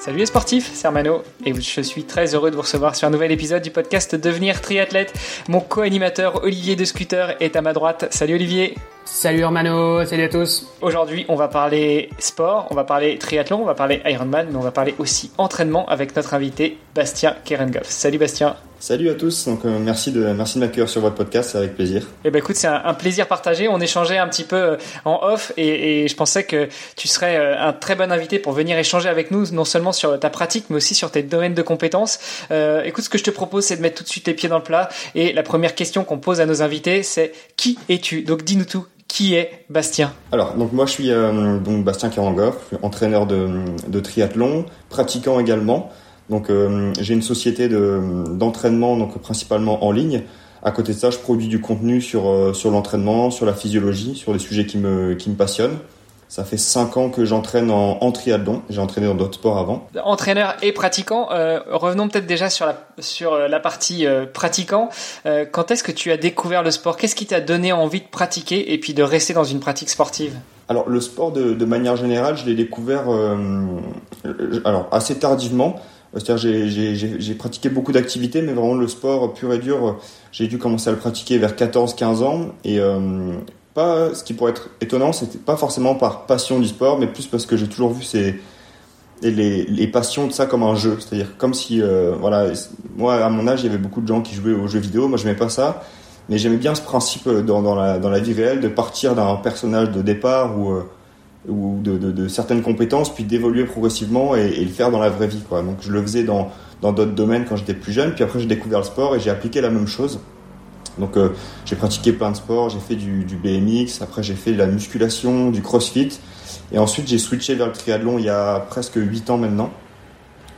Salut les sportifs, c'est Armano et je suis très heureux de vous recevoir sur un nouvel épisode du podcast Devenir triathlète. Mon co-animateur Olivier de Scooter est à ma droite. Salut Olivier Salut Armano, salut à tous. Aujourd'hui, on va parler sport, on va parler triathlon, on va parler Ironman, mais on va parler aussi entraînement avec notre invité Bastien Kerengoff. Salut Bastien. Salut à tous, donc euh, merci de merci de m'accueillir sur votre podcast, c'est avec plaisir. Eh ben écoute, c'est un, plaisir partagé. On échangeait un petit peu euh, en off et, et, je pensais que tu serais euh, un très bon invité pour venir échanger avec nous, non seulement sur ta pratique, mais aussi sur tes domaines de compétences. Écoute, ce que je te propose, c'est de mettre tout de suite les pieds dans le plat. Et la première question qu'on pose à nos invités, c'est qui es-tu? Donc dis-nous tout. Qui est Bastien? Alors, donc moi je suis donc Bastien Kerangoff, entraîneur de, de triathlon, pratiquant également. Donc euh, j'ai une société d'entraînement donc principalement en ligne. À côté de ça, je produis du contenu sur euh, sur l'entraînement, sur la physiologie, sur des sujets qui me qui me passionnent. Ça fait 5 ans que j'entraîne en, en, triathlon. J'ai entraîné dans d'autres sports avant. Entraîneur et pratiquant. Euh, revenons peut-être déjà sur la, sur la partie euh, pratiquant. Euh, quand est-ce que tu as découvert le sport? Qu'est-ce qui t'a donné envie de pratiquer et puis de rester dans une pratique sportive? Alors le sport de, de manière générale, je l'ai découvert alors assez tardivement. C'est-à-dire j'ai pratiqué beaucoup d'activités, mais vraiment le sport pur et dur, j'ai dû commencer à le pratiquer vers 14-15 ans. Et euh, pas, ce qui pourrait être étonnant, c'était pas forcément par passion du sport, mais plus parce que j'ai toujours vu ces, les, les, passions de ça comme un jeu. C'est-à-dire comme si, euh, voilà, moi à mon âge, il y avait beaucoup de gens qui jouaient aux jeux vidéo, moi je n'aimais pas ça. Mais j'aimais bien ce principe dans, dans, la, dans la vie réelle de partir d'un personnage de départ ou ou de, de, de, certaines compétences, puis d'évoluer progressivement et, le faire dans la vraie vie. Quoi. Donc je le faisais dans dans d'autres domaines quand j'étais plus jeune, puis après j'ai découvert le sport et j'ai appliqué la même chose. Donc euh, j'ai pratiqué plein de sports, j'ai fait du, BMX, après j'ai fait de la musculation, du crossfit, et ensuite j'ai switché vers le triathlon il y a presque 8 ans maintenant,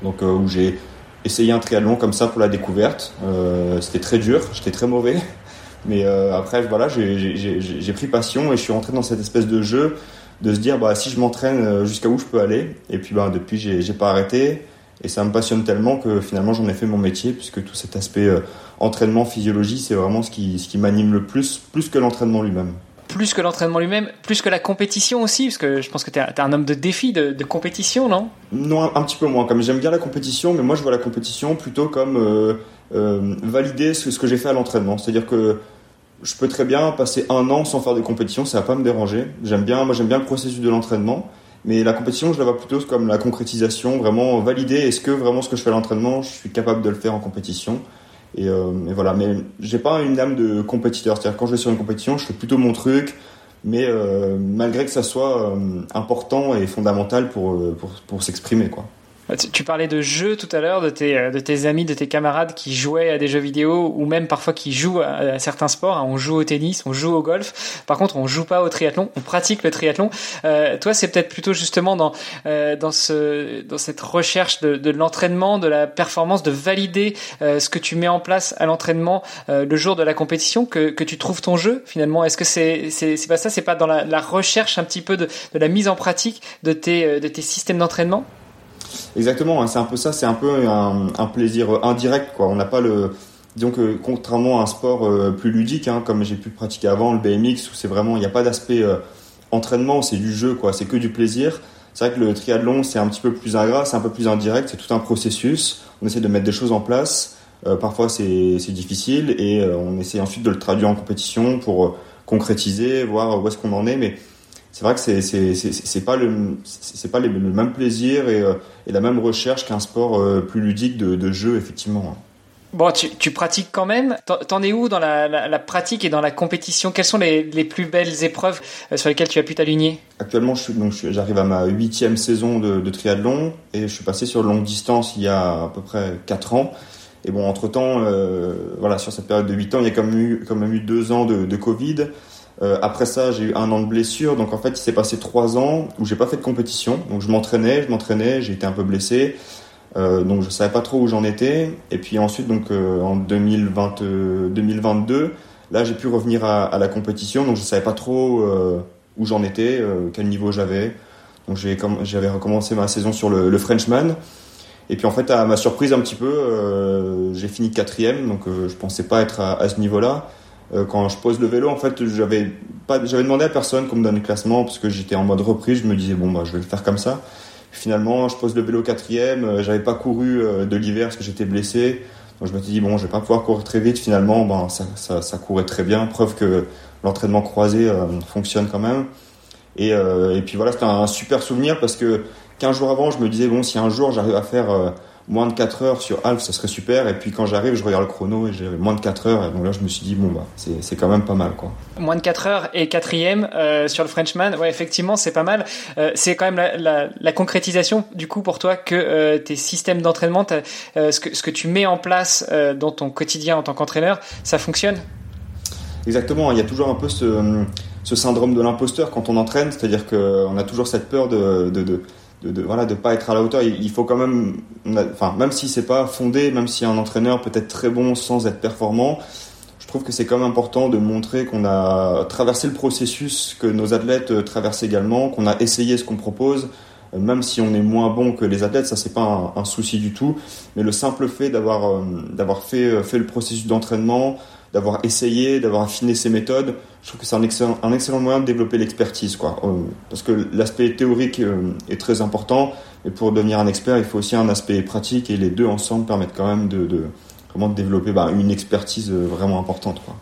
donc euh, où j'ai essayé un triathlon comme ça pour la découverte. Euh, C'était très dur, j'étais très mauvais, mais après voilà j'ai pris passion et je suis rentré dans cette espèce de jeu de se dire bah si je m'entraîne euh, jusqu'à où je peux aller et puis bah depuis j'ai pas arrêté et ça me passionne tellement que finalement j'en ai fait mon métier puisque tout cet aspect euh, entraînement physiologie c'est vraiment ce qui ce qui m'anime le plus plus que l'entraînement lui-même plus que l'entraînement lui-même, plus que la compétition aussi, parce que je pense que tu es, un homme de défi, de, de compétition, non? Non, un, petit peu moins. Comme j'aime bien la compétition, mais moi je vois la compétition plutôt comme euh, euh, valider ce, ce que j'ai fait à l'entraînement. C'est-à-dire que je peux très bien passer un an sans faire de compétition, ça va pas me déranger. J'aime bien, moi j'aime bien le processus de l'entraînement, mais la compétition, je la vois plutôt comme la concrétisation, vraiment valider est-ce que vraiment ce que je fais à l'entraînement, je suis capable de le faire en compétition? Et, euh, voilà, mais j'ai pas une âme de compétiteur, c'est-à-dire quand je vais sur une compétition, je fais plutôt mon truc, mais euh, malgré que ça soit euh, important et fondamental pour, pour, pour s'exprimer, quoi. Tu parlais de jeux tout à l'heure, de tes, de tes amis, de tes camarades qui jouaient à des jeux vidéo ou même parfois qui jouent à, certains sports. On joue au tennis, on joue au golf. Par contre, on joue pas au triathlon, on pratique le triathlon. Euh, toi, c'est peut-être plutôt justement dans euh, dans ce dans cette recherche de, de l'entraînement, de la performance, de valider euh, ce que tu mets en place à l'entraînement euh, le jour de la compétition que, que tu trouves ton jeu finalement. Est-ce que c'est c'est c'est pas ça, c'est pas dans la, la recherche un petit peu de, de la mise en pratique de tes de tes systèmes d'entraînement? Exactement, hein, c'est un peu ça, c'est un peu un, plaisir indirect, quoi. On n'a pas le, que contrairement à un sport euh, plus ludique, hein, comme j'ai pu pratiquer avant, le BMX, où c'est vraiment, il n'y a pas d'aspect euh, entraînement, c'est du jeu. C'est que du plaisir. C'est vrai que le triathlon, c'est un petit peu plus ingrat, c'est un peu plus indirect, c'est tout un processus. On essaie de mettre des choses en place. Euh, parfois, c'est difficile et euh, on essaie ensuite de le traduire en compétition pour euh, concrétiser, voir où est-ce qu'on en est. c'est vrai que c'est c'est pas le c'est pas le même plaisir et, euh, et la même recherche qu'un sport euh, plus ludique de, de jeu effectivement. Bon, tu, tu pratiques quand même. T'en es où dans la, la, la, pratique et dans la compétition? Quelles sont les, les, plus belles épreuves euh, sur lesquelles tu as pu t'aligner? Actuellement, j'arrive à ma huitième saison de, de, triathlon et je suis passé sur longue distance il y a à peu près quatre ans. Et bon, entre temps, euh, voilà, sur cette période de huit ans, il y a quand même eu, quand même eu deux ans de, de Covid. Euh, après ça, j'ai eu un an de blessure, donc en fait, il s'est passé trois ans où j'ai pas fait de compétition. Donc je m'entraînais, je m'entraînais, j'ai été un peu blessé, euh, donc je savais pas trop où j'en étais. Et puis ensuite, donc euh, en 2020, 2022, Là, j'ai pu revenir à, la compétition, donc je savais pas trop où j'en étais, quel niveau j'avais. Donc j'avais recommencé ma saison sur le, Frenchman. Et puis en fait, à ma surprise un petit peu, j'ai fini quatrième, donc je pensais pas être à, à ce niveau-là. Quand je pose le vélo, en fait, j'avais pas, j'avais demandé à personne qu'on me donne le classement parce que j'étais en mode reprise. Je me disais bon bah je vais le faire comme ça. Finalement, je pose le vélo quatrième. Euh, j'avais pas couru euh, de l'hiver parce que j'étais blessé. Donc je me suis dit bon, je vais pas pouvoir courir très vite. Finalement, ben ça, ça, courait très bien. Preuve que l'entraînement croisé euh, fonctionne quand même. Et, et puis voilà, c'était un super souvenir parce que 15 jours avant, je me disais bon, si un jour j'arrive à faire moins de 4 heures sur Alf, ça serait super. Et puis quand j'arrive, je regarde le chrono et j'ai moins de 4 heures. Et donc là, je me suis dit, bon, bah, c'est quand même pas mal. quoi. Moins de 4 heures et quatrième euh, sur le Frenchman, ouais, effectivement, c'est pas mal. Euh, c'est quand même la, la, la, concrétisation, du coup, pour toi, que euh, tes systèmes d'entraînement, ce, que, ce que tu mets en place dans ton quotidien en tant qu'entraîneur, ça fonctionne? Exactement, il y a toujours un peu ce, ce syndrome de l'imposteur quand on entraîne, c'est-à-dire qu'on a toujours cette peur de, de, de de, de, voilà de pas être à la hauteur. Il, faut quand même, enfin même si c'est pas fondé, même si un entraîneur peut être très bon sans être performant, je trouve que c'est quand même important de montrer qu'on a traversé le processus que nos athlètes euh, traversent également, qu'on a essayé ce qu'on propose, euh, même si on est moins bon que les athlètes, ça c'est pas un, souci du tout. Mais le simple fait d'avoir euh, d'avoir fait fait le processus d'entraînement, d'avoir essayé, d'avoir affiné ses méthodes, je trouve que c'est un excellent, moyen de développer l'expertise, quoi. Euh, parce que l'aspect théorique euh, est très important, et pour devenir un expert, il faut aussi un aspect pratique, et les deux ensemble permettent quand même de, de développer bah, une expertise euh, vraiment importante, quoi.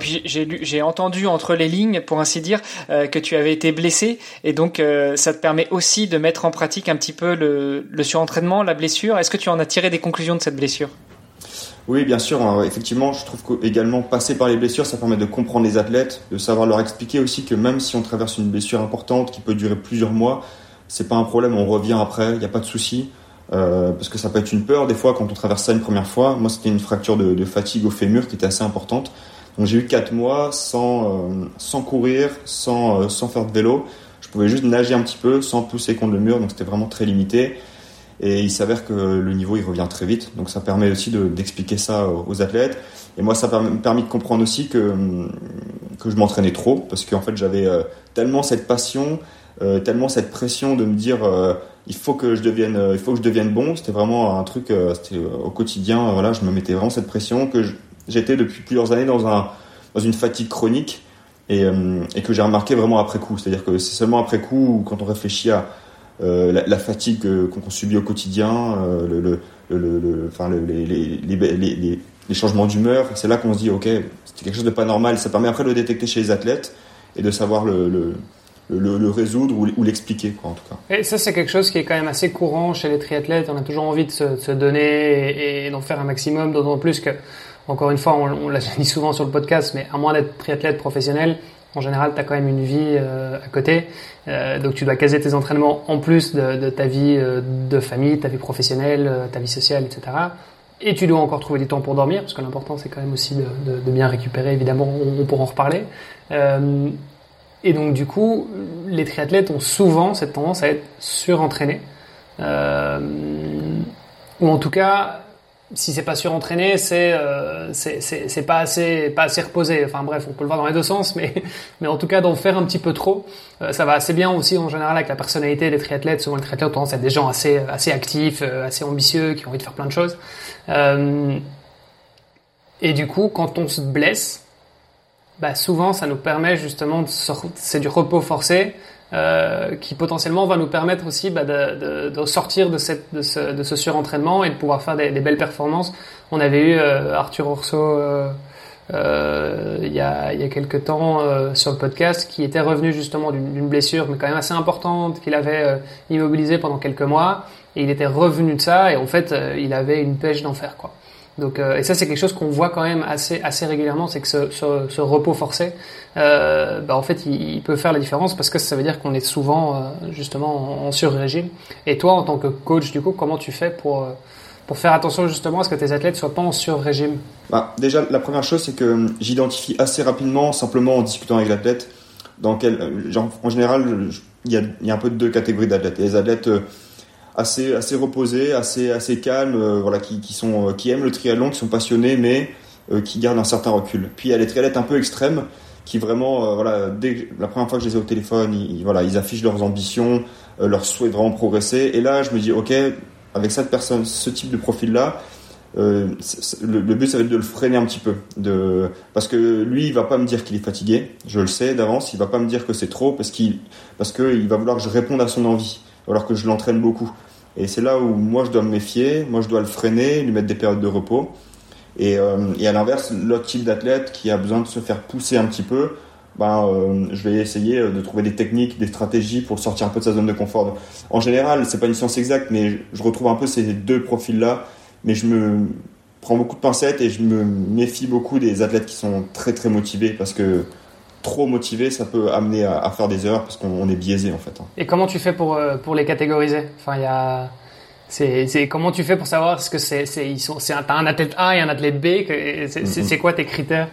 J'ai entendu entre les lignes, pour ainsi dire, que tu avais été blessé, et donc ça te permet aussi de mettre en pratique un petit peu le, le surentraînement, la blessure. Est-ce que tu en as tiré des conclusions de cette blessure? Oui, bien sûr. Hein. effectivement, je trouve qu'également passer par les blessures, ça permet de comprendre les athlètes, de savoir leur expliquer aussi que même si on traverse une blessure importante qui peut durer plusieurs mois, c'est pas un problème. On revient après, il n'y a pas de souci. Euh, parce que ça peut être une peur des fois quand on traverse ça une première fois. Moi, c'était une fracture de, fatigue au fémur qui était assez importante. Donc j'ai eu quatre mois sans euh, sans courir, sans euh, sans faire de vélo. Je pouvais juste nager un petit peu sans pousser contre le mur, donc c'était vraiment très limité. Et il s'avère que le niveau il revient très vite, donc ça permet aussi d'expliquer ça aux athlètes. Et moi, ça m'a permis de comprendre aussi que que je m'entraînais trop, parce qu'en fait j'avais euh, tellement cette passion, euh, tellement cette pression de me dire euh, il faut que je devienne, il faut que je devienne bon. C'était vraiment un truc, c'était au quotidien. voilà, je me mettais vraiment cette pression que j'étais depuis plusieurs années dans un dans une fatigue chronique et, et que j'ai remarqué vraiment après coup. C'est-à-dire que c'est seulement après coup quand on réfléchit à euh, la, fatigue qu'on subit au quotidien, euh, les, changements d'humeur. C'est là qu'on se dit, ok, c'est quelque chose de pas normal. Ça permet après de le détecter chez les athlètes et de savoir le, résoudre ou, l'expliquer, en tout cas. Et ça, c'est quelque chose qui est quand même assez courant chez les triathlètes. On a toujours envie de se, se donner et, d'en faire un maximum, d'autant plus que, encore une fois, on, on l'a dit souvent sur le podcast, mais à moins d'être triathlète professionnel, en général, tu as quand même une vie euh, à côté. Euh, donc tu dois caser tes entraînements en plus de, ta vie euh, de famille, ta vie professionnelle, ta vie sociale, etc. Et tu dois encore trouver du temps pour dormir, parce que l'important c'est quand même aussi de, bien récupérer, évidemment, on, pourra en reparler. et donc du coup, les triathlètes ont souvent cette tendance à être surentraînés. ou en tout cas, si c'est pas surentraîné, c'est euh, c'est pas assez pas assez reposé. Enfin bref, on peut le voir dans les deux sens, mais mais en tout cas d'en faire un petit peu trop, euh, ça va assez bien aussi en général avec la personnalité des triathlètes. Souvent les triathlètes ont tendance à être des gens assez assez actifs, euh, assez ambitieux, qui ont envie de faire plein de choses. Euh, et du coup, quand on se blesse, bah souvent ça nous permet justement de c'est du repos forcé euh, qui potentiellement va nous permettre aussi bah, de, de, de, sortir de, cette, de, ce, de ce surentraînement et de pouvoir faire des, des belles performances. On avait eu euh, Arthur Orso euh, euh, il, y a, il y a quelques temps sur le podcast qui était revenu justement d'une blessure mais quand même assez importante qu'il avait immobilisé pendant quelques mois et il était revenu de ça et en fait il avait une pêche d'enfer quoi. Donc, euh, et ça, c'est quelque chose qu'on voit quand même assez, assez régulièrement, c'est que ce, ce, ce, repos forcé, euh, bah, en fait, il, peut faire la différence parce que ça veut dire qu'on est souvent euh, justement en, en sur-régime. Et toi, en tant que coach, du coup, comment tu fais pour, euh, pour faire attention justement à ce que tes athlètes soient pas en sur-régime? Bah, Déjà, la première chose, c'est que j'identifie assez rapidement, simplement en discutant avec l'athlète, dans quel, genre, en général, il y a, y a un peu deux catégories d'athlètes. Les athlètes assez reposés, assez calmes, euh, voilà, euh, qui aiment le triathlon, qui sont passionnés, mais qui gardent un certain recul. Puis il y a les triathlètes un peu extrêmes qui vraiment, voilà, dès la première fois que je les ai au téléphone, ils, voilà, ils affichent leurs ambitions, leur souhait de vraiment progresser. Et là, je me dis, ok, avec cette personne, ce type de profil-là, euh, le, but ça va être de le freiner un petit peu parce que lui il va pas me dire qu'il est fatigué je le sais d'avance il va pas me dire que c'est trop parce qu'il va vouloir que je réponde à son envie alors que je l'entraîne beaucoup. Et c'est là où moi je dois me méfier moi je dois le freiner lui mettre des périodes de repos. Et, euh, à l'inverse l'autre type d'athlète qui a besoin de se faire pousser un petit peu ben, euh, je vais essayer de trouver des techniques, des stratégies pour sortir un peu de sa zone de confort. En général, c'est pas une science exacte, mais je retrouve un peu ces deux profils-là. Mais je me prends beaucoup de pincettes et je me méfie beaucoup des athlètes qui sont très très motivés parce que trop motivé, ça peut amener à, faire des erreurs parce qu'on est biaisé en fait. Hein. Et comment tu fais pour, euh, pour les catégoriser? Enfin, il y a. C'est, comment tu fais pour savoir ce que c'est, c'est ils sont, c'est un, un athlète A et un athlète B C'est, quoi tes critères?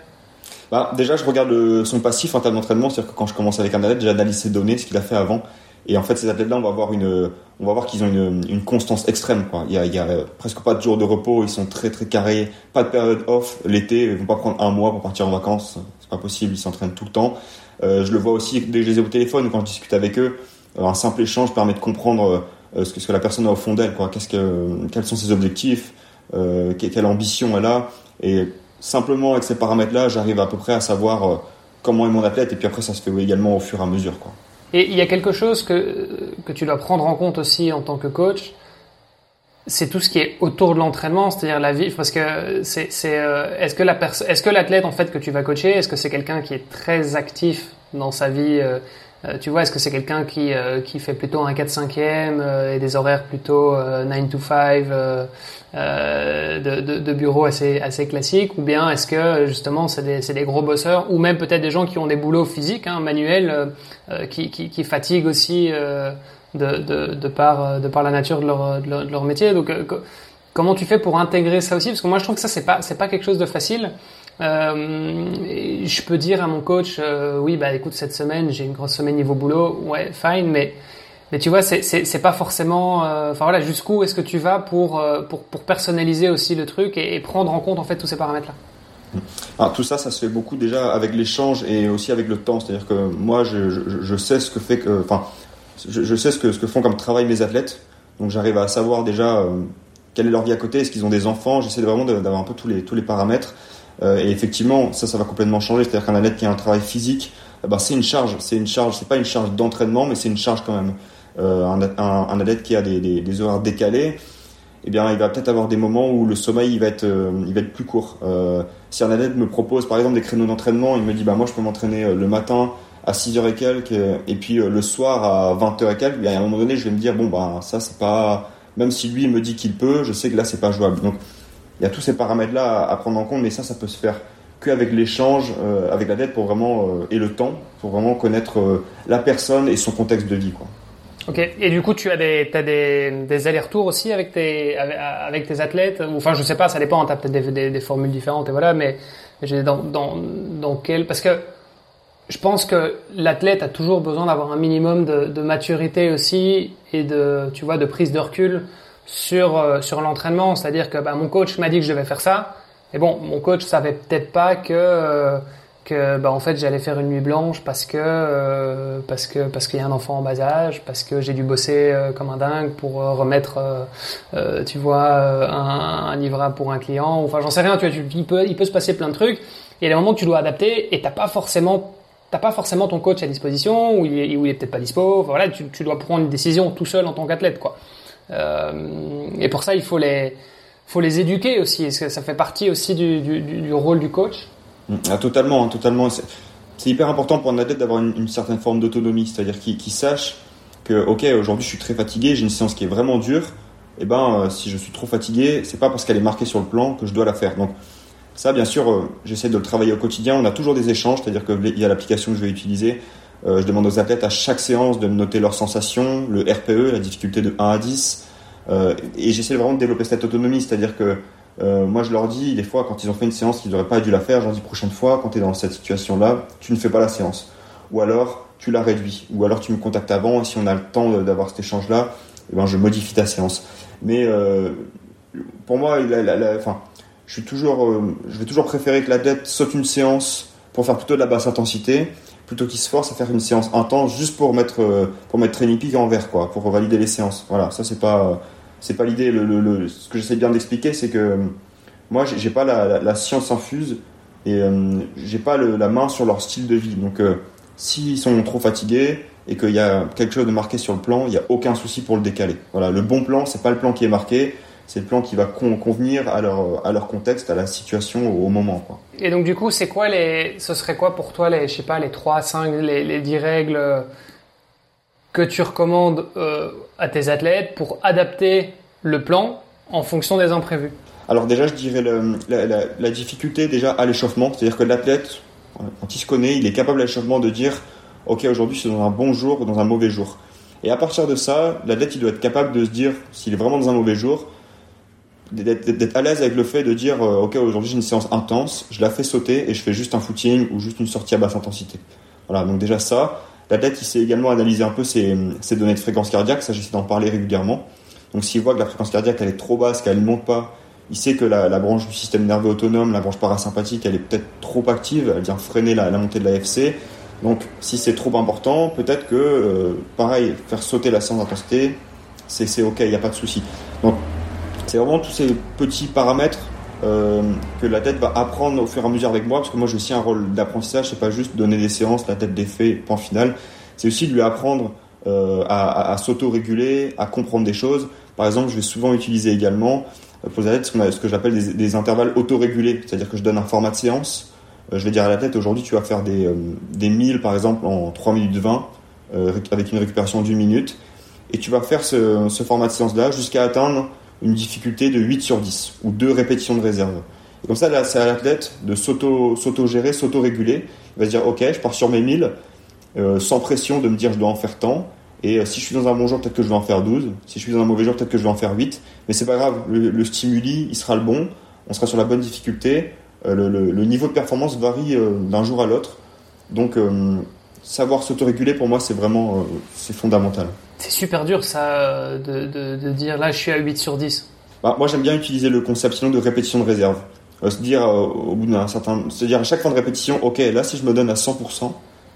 Bah, déjà, je regarde son passif en termes d'entraînement, c'est-à-dire que quand je commence avec un athlète, j'analyse ses données, ce qu'il a fait avant, et en fait, ces athlètes-là, on va voir une, on va voir qu'ils ont une, une, constance extrême. Quoi. Il y a, il y a presque pas de jours de repos. Ils sont très très carrés. Pas de période off l'été. Ils vont pas prendre un mois pour partir en vacances. Pas possible. Ils s'entraînent tout le temps. Euh, je le vois aussi dès que je les ai au téléphone quand je discute avec eux. Euh, un simple échange permet de comprendre euh, ce, que, la personne a au fond d'elle. Quoi. Qu'est-ce que, quels sont ses objectifs, quelle ambition elle a. Et simplement avec ces paramètres-là, j'arrive à peu près à savoir comment est mon athlète. Et puis après, ça se fait également au fur et à mesure. Quoi. Et il y a quelque chose que, que tu dois prendre en compte aussi en tant que coach, c'est tout ce qui est autour de l'entraînement, c'est-à-dire la vie, parce que c'est, c'est, euh, est-ce que la personne, est-ce que l'athlète en fait que tu vas coacher, est-ce que c'est quelqu'un qui est très actif dans sa vie euh, euh, tu vois, est-ce que c'est quelqu'un qui, euh, qui fait plutôt un 4-5e euh, et des horaires plutôt 9 to 5 de, de, de, bureau assez, assez classiques Ou bien est-ce que justement c'est des, c'est des gros bosseurs Ou même peut-être des gens qui ont des boulots physiques, hein, manuels, qui, qui, qui fatiguent aussi de, de, de, par, de par la nature de leur, de leur, métier Donc comment tu fais pour intégrer ça aussi? Parce que moi je trouve que ça c'est pas, c'est pas quelque chose de facile. Euh, je peux dire à mon coach, euh, oui, bah écoute, cette semaine j'ai une grosse semaine niveau boulot, ouais, fine, mais mais tu vois, c'est pas forcément. Euh, enfin voilà, jusqu'où est-ce que tu vas pour, euh, pour pour personnaliser aussi le truc et, prendre en compte en fait tous ces paramètres-là? Alors, tout ça, ça se fait beaucoup déjà avec l'échange et aussi avec le temps. C'est-à-dire que moi, je, je, je, sais ce que fait que, enfin, je, sais ce que font comme travail mes athlètes. Donc j'arrive à savoir déjà quelle est leur vie à côté, est-ce qu'ils ont des enfants? J'essaie vraiment d'avoir un peu tous les paramètres. Euh, et effectivement, ça, ça va complètement changer. C'est-à-dire qu'un athlète qui a un travail physique, eh ben, c'est une charge. C'est une charge. C'est pas une charge d'entraînement, mais c'est une charge quand même. Euh, un, un, athlète qui a des, horaires décalés, eh bien, il va peut-être avoir des moments où le sommeil il va être, euh, plus court. Euh, si un athlète me propose, par exemple, des créneaux d'entraînement, il me dit, bah moi, je peux m'entraîner euh, le matin à 6h et quelques, et puis le soir à 20h et quelques. à un moment donné, je vais me dire, bon, bah ça, c'est pas, même si lui me dit qu'il peut, je sais que là, c'est pas jouable. Donc, il y a tous ces paramètres-là à, prendre en compte, mais ça, ça peut se faire qu'avec l'échange euh, avec la dette pour vraiment euh, et le temps pour vraiment connaître euh, la personne et son contexte de vie quoi. Ok. Et du coup, tu as des as des, des allers-retours aussi avec tes avec, tes athlètes? Enfin, je sais pas, ça dépend. T'as peut-être des, des, formules différentes et voilà. Mais dans dans dans quel parce que je pense que l'athlète a toujours besoin d'avoir un minimum de, maturité aussi et de tu vois de prise de recul sur euh, sur l'entraînement, c'est-à-dire que bah, mon coach m'a dit que je devais faire ça, et bon, mon coach savait peut-être pas que euh, que bah, en fait j'allais faire une nuit blanche parce que euh, parce que parce qu'il y a un enfant en bas âge, parce que j'ai dû bosser comme un dingue pour remettre, tu vois, un, un livrable pour un client, enfin j'en sais rien, tu vois, il peut il peut se passer plein de trucs, et il y a des moments où tu dois adapter et t'as pas forcément t'as pas forcément ton coach à disposition ou il est, peut-être pas dispo. Voilà, tu, dois prendre une décision tout seul en tant qu'athlète, quoi. Euh, et pour ça, il faut les, faut les éduquer aussi. Est-ce que ça fait partie aussi du, du, du rôle du coach? Mm, ah, Totalement, hein, totalement. C'est hyper important pour un athlète d'avoir une, certaine forme d'autonomie, c'est-à-dire qu'il sache que, ok, aujourd'hui je suis très fatigué, j'ai une séance qui est vraiment dure. Et eh ben, euh, si je suis trop fatigué, c'est pas parce qu'elle est marquée sur le plan que je dois la faire. Donc, ça, bien sûr, euh, j'essaie de le travailler au quotidien. On a toujours des échanges, c'est-à-dire qu'il y a l'application que je vais utiliser. Euh, je demande aux athlètes à chaque séance de noter leurs sensations, le RPE, la difficulté de 1 à 10. Euh, et j'essaie vraiment de développer cette autonomie, c'est-à-dire que moi je leur dis des fois quand ils ont fait une séance qu'ils n'auraient pas dû la faire, je leur dis prochaine fois quand tu es dans cette situation-là, tu ne fais pas la séance. Ou alors tu la réduis. Ou alors tu me contactes avant et si on a le temps d'avoir cet échange-là, eh ben, je modifie ta séance. Mais pour moi, la, la, enfin, je suis toujours, euh, je vais toujours préférer que l'athlète saute une séance pour faire plutôt de la basse intensité plutôt qu'il se force à faire une séance intense juste pour mettre euh, pour mettre Training Peak en vert quoi, pour valider les séances. Voilà, ça c'est pas c'est pas l'idée. Le, le, ce que j'essaie bien d'expliquer, c'est que moi j'ai pas la, la, science infuse et euh, j'ai pas la main sur leur style de vie. Donc euh, s'ils sont trop fatigués et qu'il y a quelque chose de marqué sur le plan, il n'y a aucun souci pour le décaler. Voilà, le bon plan, c'est pas le plan qui est marqué, c'est le plan qui va convenir à leur, à leur contexte, à la situation, au, moment. Quoi. Et donc du coup, c'est quoi les, ce serait quoi pour toi les, je sais pas, les 3, 5, les, les 10 règles que tu recommandes euh, à tes athlètes pour adapter le plan en fonction des imprévus? Alors déjà, je dirais la, la, la, difficulté déjà à l'échauffement, c'est-à-dire que l'athlète, quand il se connaît, il est capable à l'échauffement de dire, ok, aujourd'hui c'est dans un bon jour ou dans un mauvais jour. Et à partir de ça, l'athlète, il doit être capable de se dire, s'il est vraiment dans un mauvais jour, d'être à l'aise avec le fait de dire euh, ok aujourd'hui j'ai une séance intense je la fais sauter et je fais juste un footing ou juste une sortie à basse intensité. Voilà donc déjà ça. L'athlète il sait également analyser un peu ses, données de fréquence cardiaque. Ça d'en parler régulièrement. Donc s'il voit que la fréquence cardiaque elle est trop basse qu'elle ne monte pas il sait que la, branche du système nerveux autonome la branche parasympathique elle est peut-être trop active elle vient freiner la, montée de la FC donc si c'est trop important peut-être que euh, pareil faire sauter la séance d'intensité c'est ok il n'y a pas de souci c'est vraiment tous ces petits paramètres euh, que la tête va apprendre au fur et à mesure avec moi, parce que moi j'ai aussi un rôle d'apprentissage, c'est pas juste donner des séances, la tête des faits, point final, c'est aussi de lui apprendre euh, à, à, s'auto-réguler, à comprendre des choses. Par exemple, je vais souvent utiliser également euh, pour la tête ce, que j'appelle des, des, intervalles auto-régulés, c'est-à-dire que je donne un format de séance, je vais dire à la tête aujourd'hui tu vas faire des, des 1000 par exemple en 3 minutes 20 avec une récupération d'une minute, et tu vas faire ce, ce format de séance là jusqu'à atteindre une difficulté de 8 sur 10 ou deux répétitions de réserve. Et comme ça, c'est à l'athlète de s'auto-gérer, s'auto-réguler. Il va se dire, ok, je pars sur mes 1000, euh, sans pression de me dire je dois en faire tant. Et euh, si je suis dans un bon jour, peut-être que je vais en faire 12. Si je suis dans un mauvais jour, peut-être que je vais en faire 8. Mais c'est pas grave, le, stimuli, il sera le bon. On sera sur la bonne difficulté. Euh, le, niveau de performance varie d'un jour à l'autre. Donc, savoir s'autoréguler, pour moi, c'est vraiment c'est fondamental. C'est super dur ça de, de, de, dire là je suis à 8 sur 10. Bah, moi j'aime bien utiliser le concept sinon de répétition de réserve. Euh, se dire euh, au bout d'un certain, se dire à chaque fin de répétition, ok là si je me donne à 100%,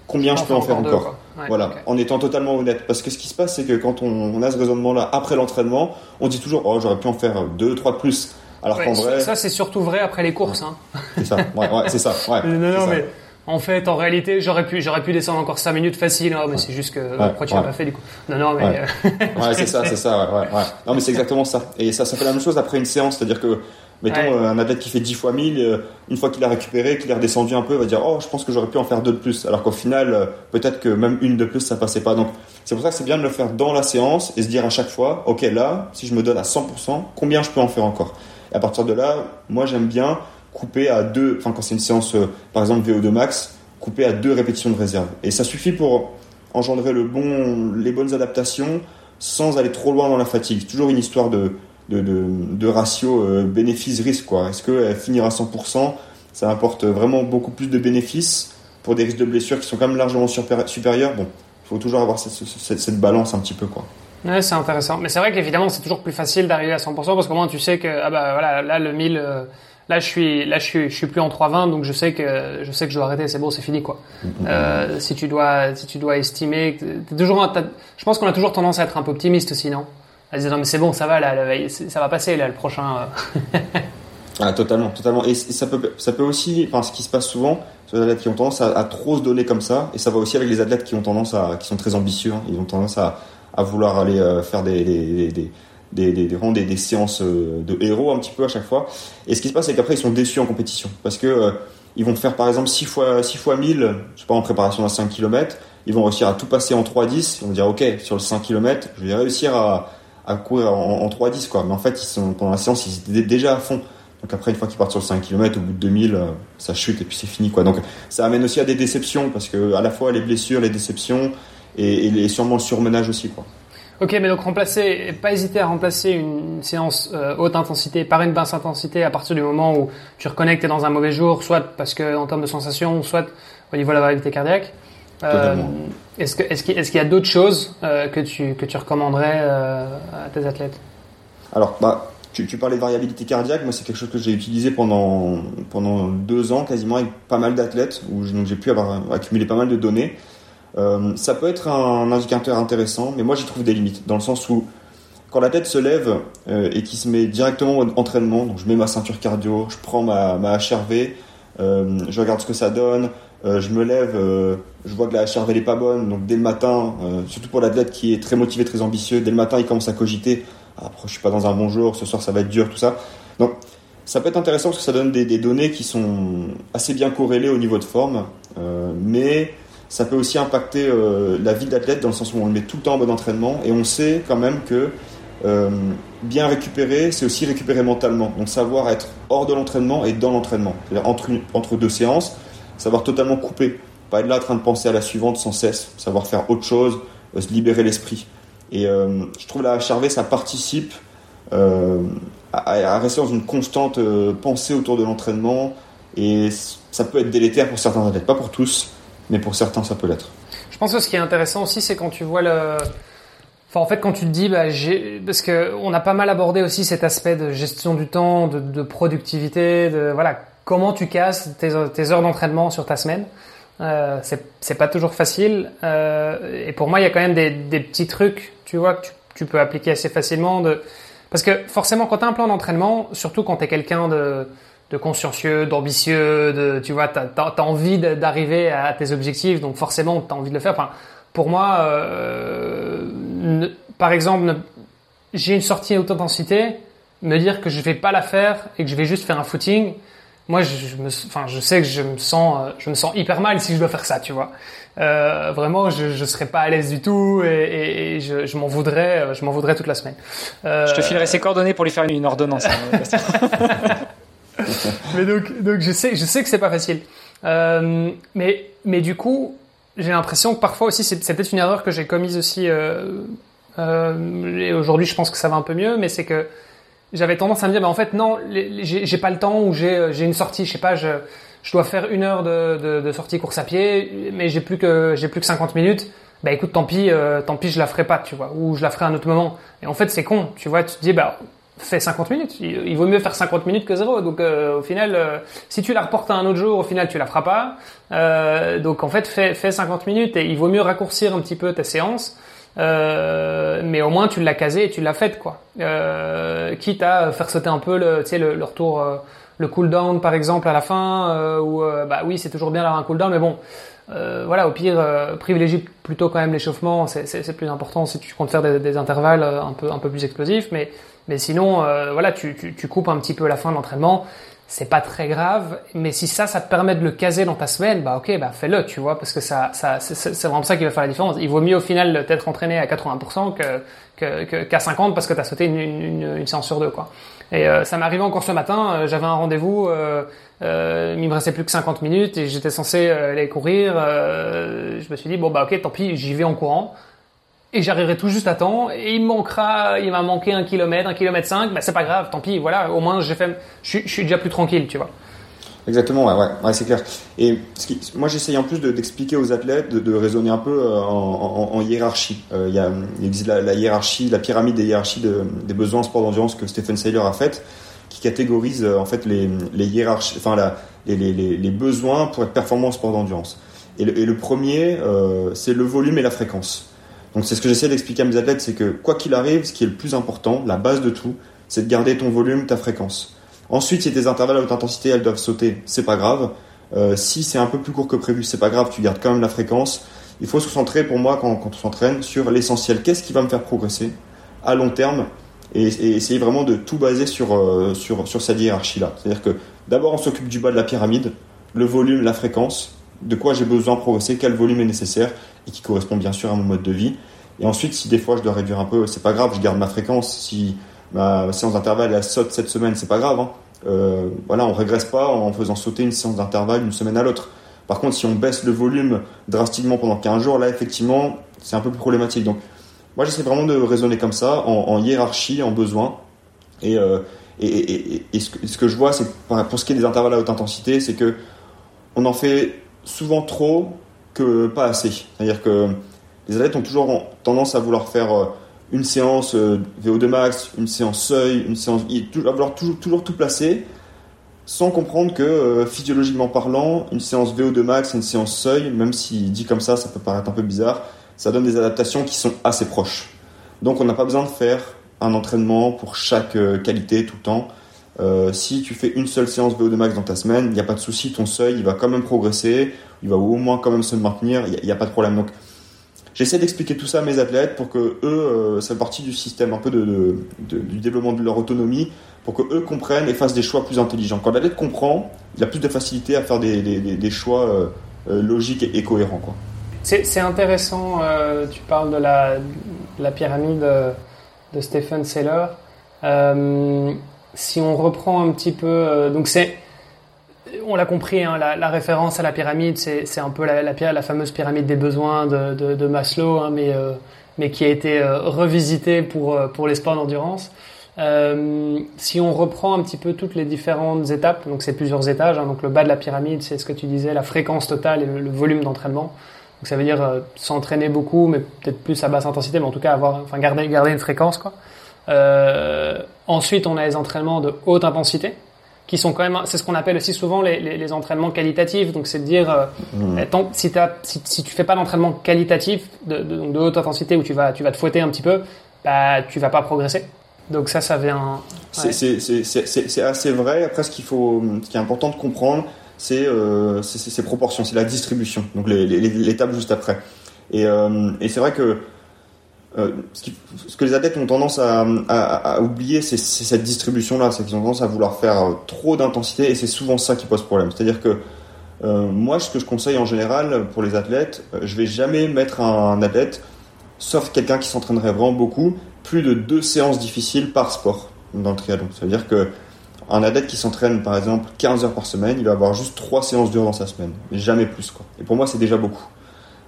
combien je peux en faire encore, Voilà, en étant totalement honnête. Parce que ce qui se passe c'est que quand on, a ce raisonnement là après l'entraînement, on dit toujours oh j'aurais pu en faire 2, 3 de plus. Alors qu'en vrai, ça c'est surtout vrai après les courses. Hein. C'est ça, ouais, ouais c'est ça. Ouais, non, non, mais en fait, en réalité, j'aurais pu, j'aurais pu descendre encore 5 minutes facile. Non, mais c'est juste que pourquoi tu l'as pas fait du coup? Non, non, mais ouais, euh, c'est ça, c'est ça. Ouais, ouais, Non, mais c'est exactement ça. Et ça, ça fait la même chose après une séance, c'est-à-dire que mettons euh, un athlète qui fait 10 fois 1000, euh, une fois qu'il a récupéré, qu'il est redescendu un peu, il va dire oh, je pense que j'aurais pu en faire deux de plus. Alors qu'au final, peut-être que même une de plus, ça passait pas. Donc c'est pour ça que c'est bien de le faire dans la séance et se dire à chaque fois, ok, là, si je me donne à 100%, combien je peux en faire encore? Et à partir de là, moi j'aime bien couper à deux. Enfin, quand c'est une séance, par exemple VO2 max coupé à deux répétitions de réserve. Et ça suffit pour engendrer le bon, les bonnes adaptations sans aller trop loin dans la fatigue. C'est toujours une histoire de, de, de, ratio euh, bénéfice-risque. Quoi. Est-ce qu'elle finir à 100%, ça apporte vraiment beaucoup plus de bénéfices pour des risques de blessures qui sont quand même largement supérieurs Bon, il faut toujours avoir cette, cette, balance un petit peu. quoi. Ouais, c'est intéressant. Mais c'est vrai qu'évidemment, c'est toujours plus facile d'arriver à 100% parce qu'au moins tu sais que ah bah voilà, là le 1000 Là, je suis, là, je suis, je suis plus en 3,20, donc je sais que, je sais que je dois arrêter. C'est bon, c'est fini, quoi. Euh, si tu dois, si tu dois estimer, toujours, je pense qu'on a toujours tendance à être un peu optimiste aussi, non? À dire non, mais c'est bon, ça va, là, ça va passer, là, le prochain. Euh. ah, totalement, totalement. Et ça peut, ça peut aussi, enfin, ce qui se passe souvent, sur les athlètes qui ont tendance à, trop se donner comme ça, et ça va aussi avec les athlètes qui ont tendance à, qui sont très ambitieux, hein. ils ont tendance à, à vouloir aller euh, faire des, des, des des, des, des, des, séances euh, de héros un petit peu à chaque fois. Et ce qui se passe, c'est qu'après, ils sont déçus en compétition. Parce que euh, ils vont faire par exemple 6 fois, 6 fois 1000, je sais pas, en préparation d'un 5 km. Ils vont réussir à tout passer en 3-10. Ils vont dire, OK, sur le 5 km, je vais réussir à, à courir en, en 3-10, quoi. Mais en fait, ils sont, pendant la séance, ils étaient déjà à fond. Donc après, une fois qu'ils partent sur le 5 km, au bout de 2000, euh, ça chute et puis c'est fini, quoi. Donc ça amène aussi à des déceptions parce que à la fois les blessures, les déceptions et, et, et sûrement le surmenage aussi, quoi. Ok, mais donc remplacer, pas hésiter à remplacer une séance euh, haute intensité par une basse intensité à partir du moment où tu reconnais que tu es dans un mauvais jour, soit parce que en termes de sensation, soit au niveau de la variabilité cardiaque. Euh, est-ce que est-ce qu'il est y a d'autres choses euh, que tu que tu recommanderais à tes athlètes? Alors, bah, tu, tu, parlais de variabilité cardiaque, moi c'est quelque chose que j'ai utilisé pendant, pendant deux ans quasiment avec pas mal d'athlètes, où j'ai pu avoir accumulé pas mal de données. Euh, ça peut être un indicateur intéressant, mais moi j'y trouve des limites, dans le sens où quand la tête se lève euh, et qui se met directement en entraînement, donc je mets ma ceinture cardio, je prends ma, ma HRV, euh, je regarde ce que ça donne, je me lève, je vois que la HRV n'est pas bonne, donc dès le matin, surtout pour l'athlète qui est très motivé, très ambitieux, dès le matin il commence à cogiter, ah, après je suis pas dans un bon jour, ce soir ça va être dur, tout ça. Donc ça peut être intéressant parce que ça donne des données qui sont assez bien corrélées au niveau de forme, mais ça peut aussi impacter la vie d'athlète dans le sens où on le met tout le temps en bon entraînement et on sait quand même que euh, bien récupérer, c'est aussi récupérer mentalement. Donc savoir être hors de l'entraînement et dans l'entraînement. C'est-à-dire entre, entre deux séances, savoir totalement couper. Pas être là en train de penser à la suivante sans cesse. Savoir faire autre chose, euh, se libérer l'esprit. Et euh, je trouve la HRV, ça participe euh, à, rester dans une constante euh, pensée autour de l'entraînement. Et ça peut être délétère pour certains athlètes. Pas pour tous, mais pour certains, ça peut l'être. Je pense que ce qui est intéressant aussi, c'est quand tu vois le en fait, quand tu te dis, bah, parce que on a pas mal abordé aussi cet aspect de gestion du temps, de, productivité, de voilà, comment tu casses tes, heures d'entraînement sur ta semaine. Euh, c'est, pas toujours facile. Euh, et pour moi, il y a quand même des, petits trucs, tu vois, que tu, peux appliquer assez facilement. Parce que forcément, quand tu as un plan d'entraînement, surtout quand tu es quelqu'un de, de consciencieux, d'ambitieux, de, tu vois, tu as, envie d'arriver à tes objectifs, donc forcément, tu as envie de le faire. Enfin, pour moi, euh, ne, par exemple, j'ai une sortie à haute intensité, me dire que je vais pas la faire et que je vais juste faire un footing, moi, je, me, enfin, je sais que je me sens, je me sens hyper mal si je dois faire ça, tu vois. Euh, vraiment, je, je serais pas à l'aise du tout et, et, et je, je m'en voudrais, je m'en voudrais toute la semaine. Euh... Je te filerai ses coordonnées pour lui faire une ordonnance. mais donc, donc je sais, je sais que c'est pas facile. Euh, mais, mais du coup, j'ai l'impression que parfois aussi, c'est peut-être une erreur que j'ai commise aussi. Euh, euh, et aujourd'hui, je pense que ça va un peu mieux, mais c'est que j'avais tendance à me dire, bah, en fait, non, j'ai pas le temps ou j'ai une sortie, je sais pas, je, je dois faire une heure de, de, sortie course à pied, mais j'ai plus que j'ai plus que 50 minutes. Bah écoute, tant pis, tant pis, je la ferai pas, tu vois, ou je la ferai à un autre moment. Et en fait, c'est con, tu vois, tu te dis, bah fais 50 minutes. Il, vaut mieux faire 50 minutes que zéro. Donc euh, au final, euh, si tu la reportes à un autre jour, au final tu la feras pas. Euh, donc en fait, fais, fais 50 minutes et il vaut mieux raccourcir un petit peu ta séance. Euh, mais au moins tu l'as casé et tu l'as faite quoi. Euh, quitte à faire sauter un peu le, le, le retour, le cooldown par exemple à la fin, où bah oui c'est toujours bien d'avoir un cooldown, mais bon. voilà, au pire, privilégie plutôt quand même l'échauffement, c'est plus important si tu comptes faire des, des, intervalles un peu un peu plus explosifs, mais mais sinon, euh, voilà, tu, tu, tu, coupes un petit peu la fin de l'entraînement. C'est pas très grave, mais si ça, ça te permet de le caser dans ta semaine, bah ok, bah fais-le, tu vois, parce que ça, ça, c'est vraiment ça qui va faire la différence. Il vaut mieux au final t'être entraîné à 80% que qu'à que, qu 50 parce que t'as sauté une, une, une, séance sur deux, quoi. Et euh, ça m'est encore ce matin. Euh, J'avais un rendez-vous, euh, euh, il me restait plus que 50 minutes et j'étais censé aller courir. je me suis dit bon bah ok, tant pis, j'y vais en courant et j'arriverai tout juste à temps. Et il manquera il m'a manqué un kilomètre un kilomètre cinq. Bah c'est pas grave tant pis voilà. Au moins j'ai fait je, je, suis déjà plus tranquille tu vois. Exactement ouais ouais, c'est clair. Et moi j'essaye en plus d'expliquer de, aux athlètes de, raisonner un peu euh, en, hiérarchie. Euh, il, y a, existe la, hiérarchie la pyramide des hiérarchies de, des besoins en sport d'endurance que Stephen Seiler a faite qui catégorise euh, en fait les, hiérarchies enfin les, besoins pour être performant en sport d'endurance. Et, le premier c'est le volume et la fréquence donc c'est ce que j'essaie d'expliquer à mes athlètes, c'est que quoi qu'il arrive, ce qui est le plus important, la base de tout, c'est de garder ton volume, ta fréquence. Ensuite, si tes intervalles à haute intensité, elles doivent sauter, c'est pas grave. Euh, si c'est un peu plus court que prévu, c'est pas grave, tu gardes quand même la fréquence. Il faut se concentrer pour moi quand, on s'entraîne sur l'essentiel. Qu'est-ce qui va me faire progresser à long terme et, et essayer vraiment de tout baser sur, euh, sur, sur cette hiérarchie-là. C'est-à-dire que d'abord on s'occupe du bas de la pyramide, le volume, la fréquence, de quoi j'ai besoin de progresser, quel volume est nécessaire et qui correspond bien sûr à mon mode de vie. Et ensuite, si des fois je dois réduire un peu, c'est pas grave, je garde ma fréquence. Si ma séance d'intervalle elle saute cette semaine, c'est pas grave. Hein. Euh, voilà, on régresse pas en faisant sauter une séance d'intervalle d'une semaine à l'autre. Par contre, si on baisse le volume drastiquement pendant 15 jours, là effectivement, c'est un peu plus problématique. Donc, moi j'essaie vraiment de raisonner comme ça, en, hiérarchie, en besoin. Et, euh, et, et, et ce, que, ce, que, je vois, c'est pour ce qui est des intervalles à haute intensité, c'est que on en fait souvent trop que pas assez. C'est-à-dire que les athlètes ont toujours tendance à vouloir faire une séance VO2 max, une séance seuil, une séance. Va falloir toujours, tout placer sans comprendre que physiologiquement parlant, une séance VO2 max une séance seuil, même si dit comme ça, ça peut paraître un peu bizarre, ça donne des adaptations qui sont assez proches. Donc on n'a pas besoin de faire un entraînement pour chaque qualité tout le temps. Euh, si tu fais une seule séance VO2 max dans ta semaine, il n'y a pas de souci, ton seuil il va quand même progresser, il va au moins quand même se maintenir, il n'y a, pas de problème. Donc j'essaie d'expliquer tout ça à mes athlètes pour que eux, euh, ça fait partie du système un peu de, du développement de leur autonomie, pour que eux comprennent et fassent des choix plus intelligents. Quand l'athlète comprend, il a plus de facilité à faire des, des, choix euh, logiques et, cohérents. Quoi. C'est intéressant, tu parles de la, la pyramide de Stephen Seller si on reprend un petit peu, euh, donc c'est, on l'a compris, hein, la, référence à la pyramide, c'est un peu la, fameuse pyramide des besoins de, Maslow, hein, mais, euh, mais qui a été euh, revisitée pour, pour les sports d'endurance. si on reprend un petit peu toutes les différentes étapes, donc c'est plusieurs étages, hein, donc le bas de la pyramide, c'est ce que tu disais, la fréquence totale et le, volume d'entraînement. Donc ça veut dire s'entraîner beaucoup, mais peut-être plus à basse intensité, mais en tout cas avoir, enfin garder, garder une fréquence. Euh, ensuite, on a les entraînements de haute intensité, qui sont quand même, c'est ce qu'on appelle aussi souvent les, les, les entraînements qualitatifs. Donc, c'est de dire, euh, mmh. tant, si, as, si, si, tu fais pas d'entraînement qualitatif de, de, de, haute intensité où tu vas, tu vas te fouetter un petit peu, bah, tu vas pas progresser. Donc ça, ça vient. Ouais. C'est assez vrai. Après, ce qu'il faut, ce qui est important de comprendre, c'est euh, ces proportions, c'est la distribution. Donc l'étape juste après. Et, euh, et c'est vrai que euh, ce, que les athlètes ont tendance à, oublier, c'est cette distribution-là. C'est qu'ils ont tendance à vouloir faire euh, trop d'intensité et c'est souvent ça qui pose problème. C'est-à-dire que euh, moi, ce que je conseille en général pour les athlètes, je vais jamais mettre un, athlète, sauf quelqu'un qui s'entraînerait vraiment beaucoup, plus de deux séances difficiles par sport dans le triathlon. C'est-à-dire que un athlète qui s'entraîne par exemple 15 heures par semaine, il va avoir juste trois séances dures dans sa semaine, mais jamais plus. Quoi. Et pour moi, c'est déjà beaucoup.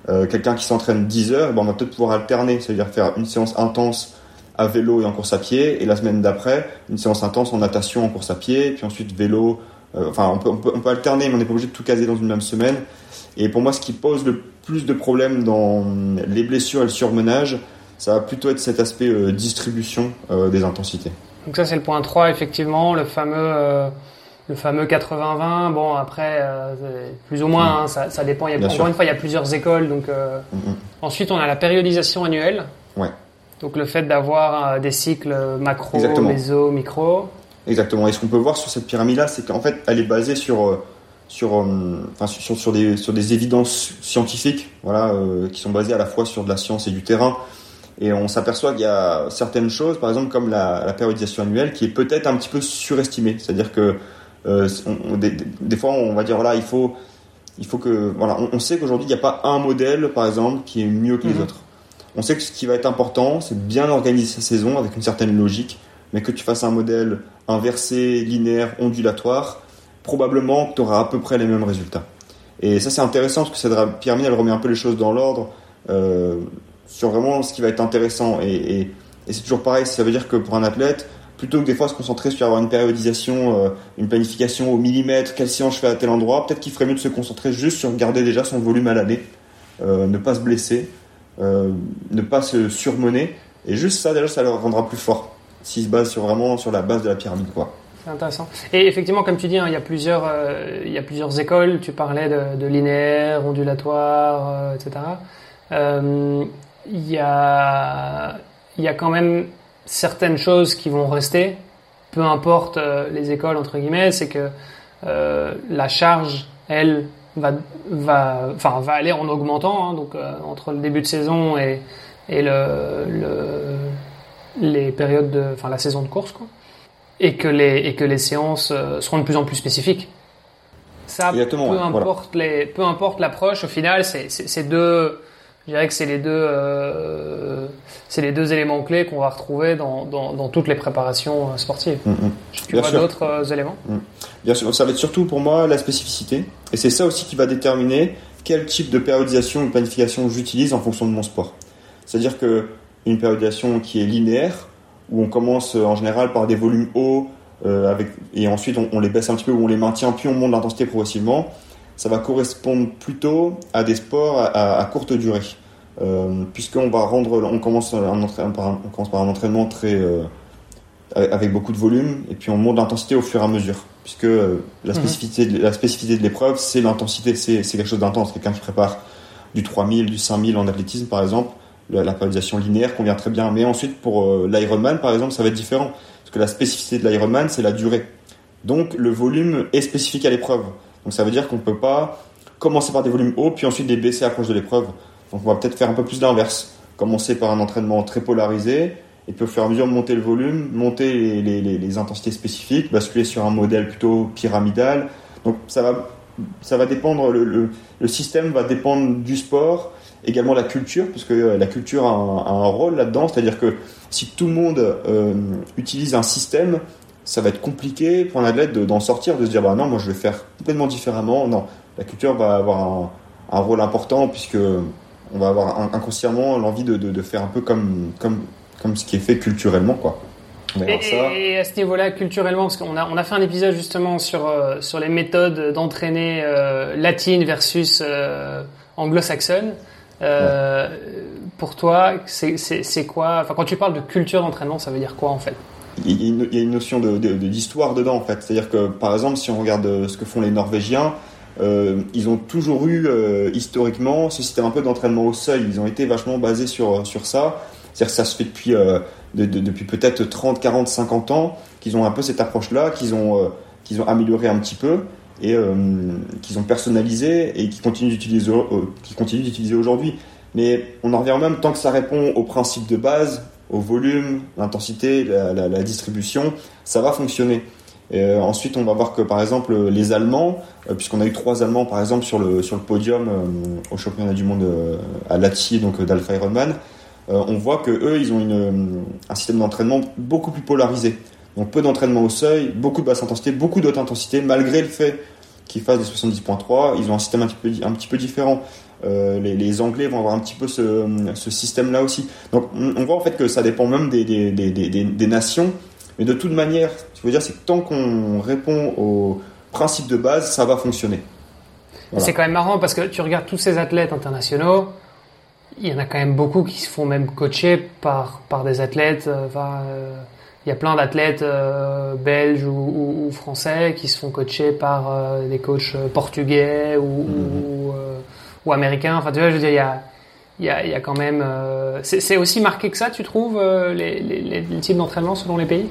Euh, quelqu'un qui s'entraîne 10 heures, ben, on va peut-être pouvoir alterner, c'est-à-dire faire une séance intense à vélo et en course à pied, et la semaine d'après, une séance intense en natation, en course à pied, puis ensuite vélo. Euh, enfin, on peut, on, peut, alterner, mais on n'est pas obligé de tout caser dans une même semaine. Et pour moi, ce qui pose le plus de problèmes dans les blessures et le surmenage, ça va plutôt être cet aspect euh, distribution des intensités. Donc ça, c'est le point 3, effectivement, le fameux le fameux 80-20. Bon, après, euh, plus ou moins, hein, ça, ça, dépend. Il y a, encore une fois, il y a plusieurs écoles. Donc, euh, mm-hmm. Ensuite, on a la périodisation annuelle. Ouais. Donc, le fait d'avoir euh, des cycles macro, méso, micro. Exactement. Et ce qu'on peut voir sur cette pyramide-là, c'est qu'en fait, elle est basée sur, sur, enfin, sur, sur, des, sur des évidences scientifiques, voilà, qui sont basées à la fois sur de la science et du terrain. Et on s'aperçoit qu'il y a certaines choses, par exemple comme la, la périodisation annuelle, qui est peut-être un petit peu surestimée. C'est-à-dire que euh, des, fois, on va dire voilà, il faut, il faut que voilà, on, sait qu'aujourd'hui il n'y a pas un modèle, par exemple, qui est mieux que les mhm. autres. On sait que ce qui va être important, c'est bien organiser sa saison avec une certaine logique, mais que tu fasses un modèle inversé, linéaire, ondulatoire, probablement tu auras à peu près les mêmes résultats. Et ça, c'est intéressant parce que cette pyramide, elle remet un peu les choses dans l'ordre euh, sur vraiment ce qui va être intéressant. Et, et, et c'est toujours pareil, ça veut dire que pour un athlète, plutôt que des fois se concentrer sur avoir une périodisation, euh, une planification au millimètre, quelle séance je fais à tel endroit, peut-être qu'il ferait mieux de se concentrer juste sur garder déjà son volume à l'année, euh, ne pas se blesser, euh, ne pas se surmener, et juste ça déjà ça le rendra plus fort, s'il se base sur vraiment sur la base de la pyramide quoi. C'est intéressant. Et effectivement, comme tu dis, hein, il, y a plusieurs, il y a plusieurs écoles. Tu parlais de, de linéaire, ondulatoire, etc. il, y a, il y a quand même certaines choses qui vont rester, peu importe euh, les écoles entre guillemets, c'est que euh, la charge, elle, va, va, enfin, va aller en augmentant. Hein, donc euh, entre le début de saison et, et le, le, les périodes de, enfin la saison de course, quoi. Et que les et que les séances seront de plus en plus spécifiques. Ça, peu importe les, peu importe l'approche, au final, c'est deux je dirais que c'est les deux, euh, c'est les deux éléments clés qu'on va retrouver dans, dans, dans, toutes les préparations euh, sportives. Mm, mm. Tu vois d'autres euh, éléments mm. Bien sûr, ça va être surtout pour moi la spécificité, et c'est ça aussi qui va déterminer quel type de périodisation ou de planification j'utilise en fonction de mon sport. C'est-à-dire que une périodisation qui est linéaire, où on commence en général par des volumes hauts, euh, avec, et ensuite on, on, les baisse un petit peu ou on les maintient, puis on monte l'intensité progressivement ça va correspondre plutôt à des sports à, courte durée. euh, puisqu'on va rendre, on commence, un on commence par un entraînement très avec beaucoup de volume, et puis on monte l'intensité au fur et à mesure, puisque la mhm. spécificité, de, la spécificité de l'épreuve, c'est l'intensité, c'est quelque chose d'intense. Quelqu'un qui prépare du 3000, du 5000 en athlétisme, par exemple, la, périodisation linéaire convient très bien. Mais ensuite, pour l'Ironman, par exemple, ça va être différent, parce que la spécificité de l'Ironman, c'est la durée. Donc le volume est spécifique à l'épreuve. Donc ça veut dire qu'on ne peut pas commencer par des volumes hauts, puis ensuite les baisser à cause de l'épreuve. Donc on va peut-être faire un peu plus d'inverse. Commencer par un entraînement très polarisé, et puis au fur et à mesure monter le volume, monter les, intensités spécifiques, basculer sur un modèle plutôt pyramidal. Donc ça va, ça va dépendre, le, système va dépendre du sport, également la culture, parce que la culture a un, rôle là-dedans, c'est-à-dire que si tout le monde euh, utilise un système, ça va être compliqué pour un athlète d'en sortir, de se dire bah non, moi je vais faire complètement différemment. Non, la culture va avoir un, rôle important puisque on va avoir inconsciemment l'envie de, faire un peu comme, comme, comme ce qui est fait culturellement quoi. Et, à ce niveau-là, culturellement, parce qu'on a, on a fait un épisode justement sur, euh, sur les méthodes d'entraîner euh, latines versus euh, anglo-saxonnes. Pour toi, c'est quoi Enfin, quand tu parles de culture d'entraînement, ça veut dire quoi en fait? Il y a une notion d'histoire de, dedans en fait. C'est-à-dire que par exemple, si on regarde euh, ce que font les Norvégiens, euh, ils ont toujours eu euh, historiquement ce système un peu d'entraînement au seuil. Ils ont été vachement basés sur, sur ça. C'est-à-dire que ça se fait depuis, depuis peut-être 30, 40, 50 ans qu'ils ont un peu cette approche-là, qu'ils ont, qu'ils ont amélioré un petit peu et qu'ils ont personnalisé et qui continuent d'utiliser, d'utiliser aujourd'hui. Mais on en revient même tant que ça répond aux principes de base, au volume, l'intensité, la, distribution, ça va fonctionner. Euh, ensuite, on va voir que par exemple les Allemands, euh, puisqu'on a eu trois Allemands par exemple sur le sur le podium euh, au championnat du monde à Lahti, donc d'Alpha Ironman, on voit que eux, ils ont une, un système d'entraînement beaucoup plus polarisé. Donc peu d'entraînement au seuil, beaucoup de basse intensité, beaucoup d'autres intensité, malgré le fait qu'ils fassent des 70.3, ils ont un système un petit peu, un petit peu différent. Euh, les, Anglais vont avoir un petit peu ce, système-là aussi. Donc on, voit en fait que ça dépend même des, des, nations, mais de toute manière, ce que je veux dire, c'est que tant qu'on répond aux principes de base, ça va fonctionner. C'est quand même marrant parce que tu regardes tous ces athlètes internationaux, il y en a quand même beaucoup qui se font même coacher par, par des athlètes. Euh, euh, il y a plein d'athlètes belges ou, français qui se font coacher par des coachs portugais ou, mhm ou américain. Enfin, tu vois, je veux dire, il y a, y a, y a quand même. Euh, c'est aussi marqué que ça, tu trouves, euh, les, types d'entraînement selon les pays?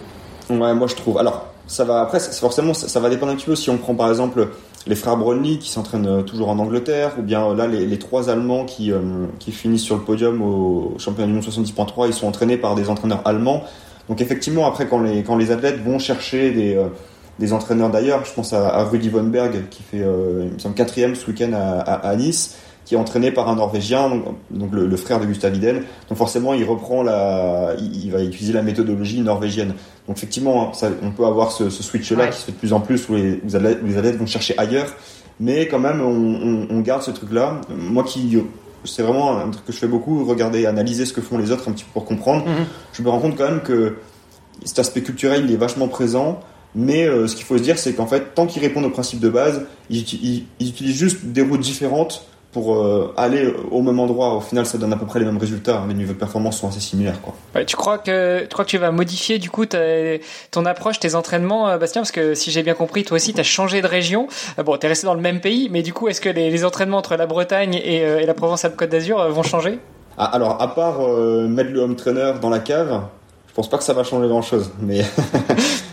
Ouais, moi je trouve. Alors, ça va. Après, forcément, ça, va dépendre un petit peu. Si on prend par exemple les frères Brownlee qui s'entraînent euh, toujours en Angleterre, ou bien là les, les trois Allemands qui, qui finissent sur le podium au championnat du monde 70.3, ils sont entraînés par des entraîneurs allemands. Donc effectivement, après quand les quand les athlètes vont chercher des des entraîneurs d'ailleurs. Je pense à, à Rudy Von Berg qui fait, euh, il me semble, quatrième ce week-end à, à, Nice, qui est entraîné par un Norvégien, donc, donc le, frère de Gustav Iden. Donc forcément, il reprend la, il, va utiliser la méthodologie norvégienne. Donc effectivement, ça, on peut avoir ce, ce switch-là qui se fait de plus en plus où les, où les athlètes vont chercher ailleurs. Mais quand même, on, on, on garde ce truc-là. Moi qui c'est vraiment un truc que je fais beaucoup, regarder, analyser ce que font les autres un petit peu pour comprendre. Mm-hmm. Je me rends compte quand même que cet aspect culturel, il est vachement présent. Mais euh, ce qu'il faut se dire, c'est qu'en fait, tant qu'ils répondent aux principes de base, ils, utilisent juste des routes différentes pour euh, aller au même endroit. Au final, ça donne à peu près les mêmes résultats. Les niveaux de performance sont assez similaires. Quoi. tu, crois que, tu crois que tu vas modifier du coup ton approche, tes entraînements, euh, Bastien? Parce que si j'ai bien compris, toi aussi, tu as changé de région. Bon, tu es resté dans le même pays, mais du coup, est-ce que les, entraînements entre la Bretagne et, la Provence-Alpes-Côte d'Azur vont changer? Ah, Alors, à part mettre le home trainer dans la cave, je pense pas que ça va changer grand-chose. Mais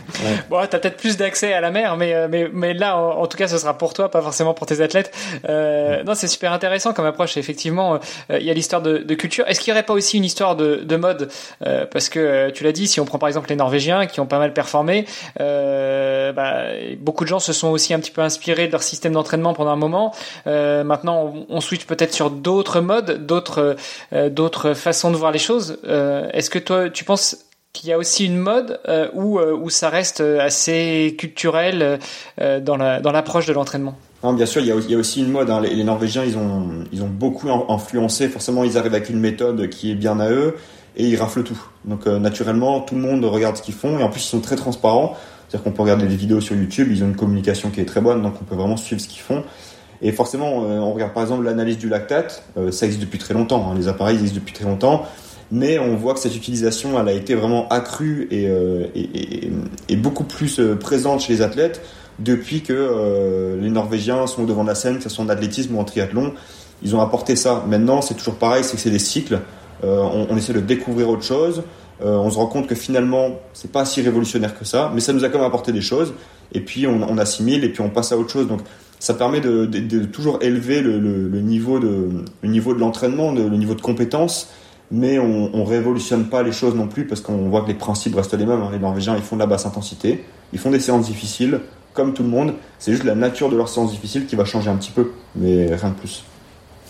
Bon, t'as peut-être plus d'accès à la mer, mais, euh, mais, mais là, en, tout cas, ce sera pour toi, pas forcément pour tes athlètes. Euh, non, c'est super intéressant comme approche. Effectivement, euh, il y a l'histoire de, de, culture. Est-ce qu'il n'y aurait pas aussi une histoire de, de mode? Euh, Parce que tu l'as dit, si on prend par exemple les Norvégiens qui ont pas mal performé, bah, beaucoup de gens se sont aussi un petit peu inspirés de leur système d'entraînement pendant un moment. maintenant, on, on switch peut-être sur d'autres modes, d'autres d'autres façons de voir les choses. Est-ce que toi, tu penses qu'il y a aussi une mode euh, où, euh, où ça reste assez culturel euh, dans l'approche de l'entraînement bien sûr, il y, a, il y, a, aussi une mode. Hein. Les, Norvégiens, ils ont, ils ont beaucoup influencé. Forcément, ils arrivent avec une méthode qui est bien à eux et ils raflent tout. Donc, naturellement, tout le monde regarde ce qu'ils font et en plus, ils sont très transparents. C'est-à-dire qu'on peut regarder des vidéos sur YouTube, ils ont une communication qui est très bonne, donc on peut vraiment suivre ce qu'ils font. Et forcément, on regarde par exemple l'analyse du lactate, ça existe depuis très longtemps, hein. les appareils existent depuis très longtemps, mais on voit que cette utilisation, elle a été vraiment accrue et, et, et beaucoup plus présente chez les athlètes depuis que les Norvégiens sont devant la scène, que ce soit en athlétisme ou en triathlon. Ils ont apporté ça. Maintenant, c'est toujours pareil, c'est que c'est des cycles. On, essaie de découvrir autre chose. Euh, on se rend compte que finalement, c'est pas si révolutionnaire que ça, mais ça nous a quand même apporté des choses. Et puis on, assimile et puis on passe à autre chose. Donc ça permet de, toujours élever le niveau de l'entraînement, le niveau de compétence, mais on, on révolutionne pas les choses non plus parce qu'on voit que les principes restent les mêmes. Hein. Les Norvégiens, ils font de la basse intensité, ils font des séances difficiles, comme tout le monde. C'est juste la nature de leurs séances difficiles qui va changer un petit peu, mais rien de plus.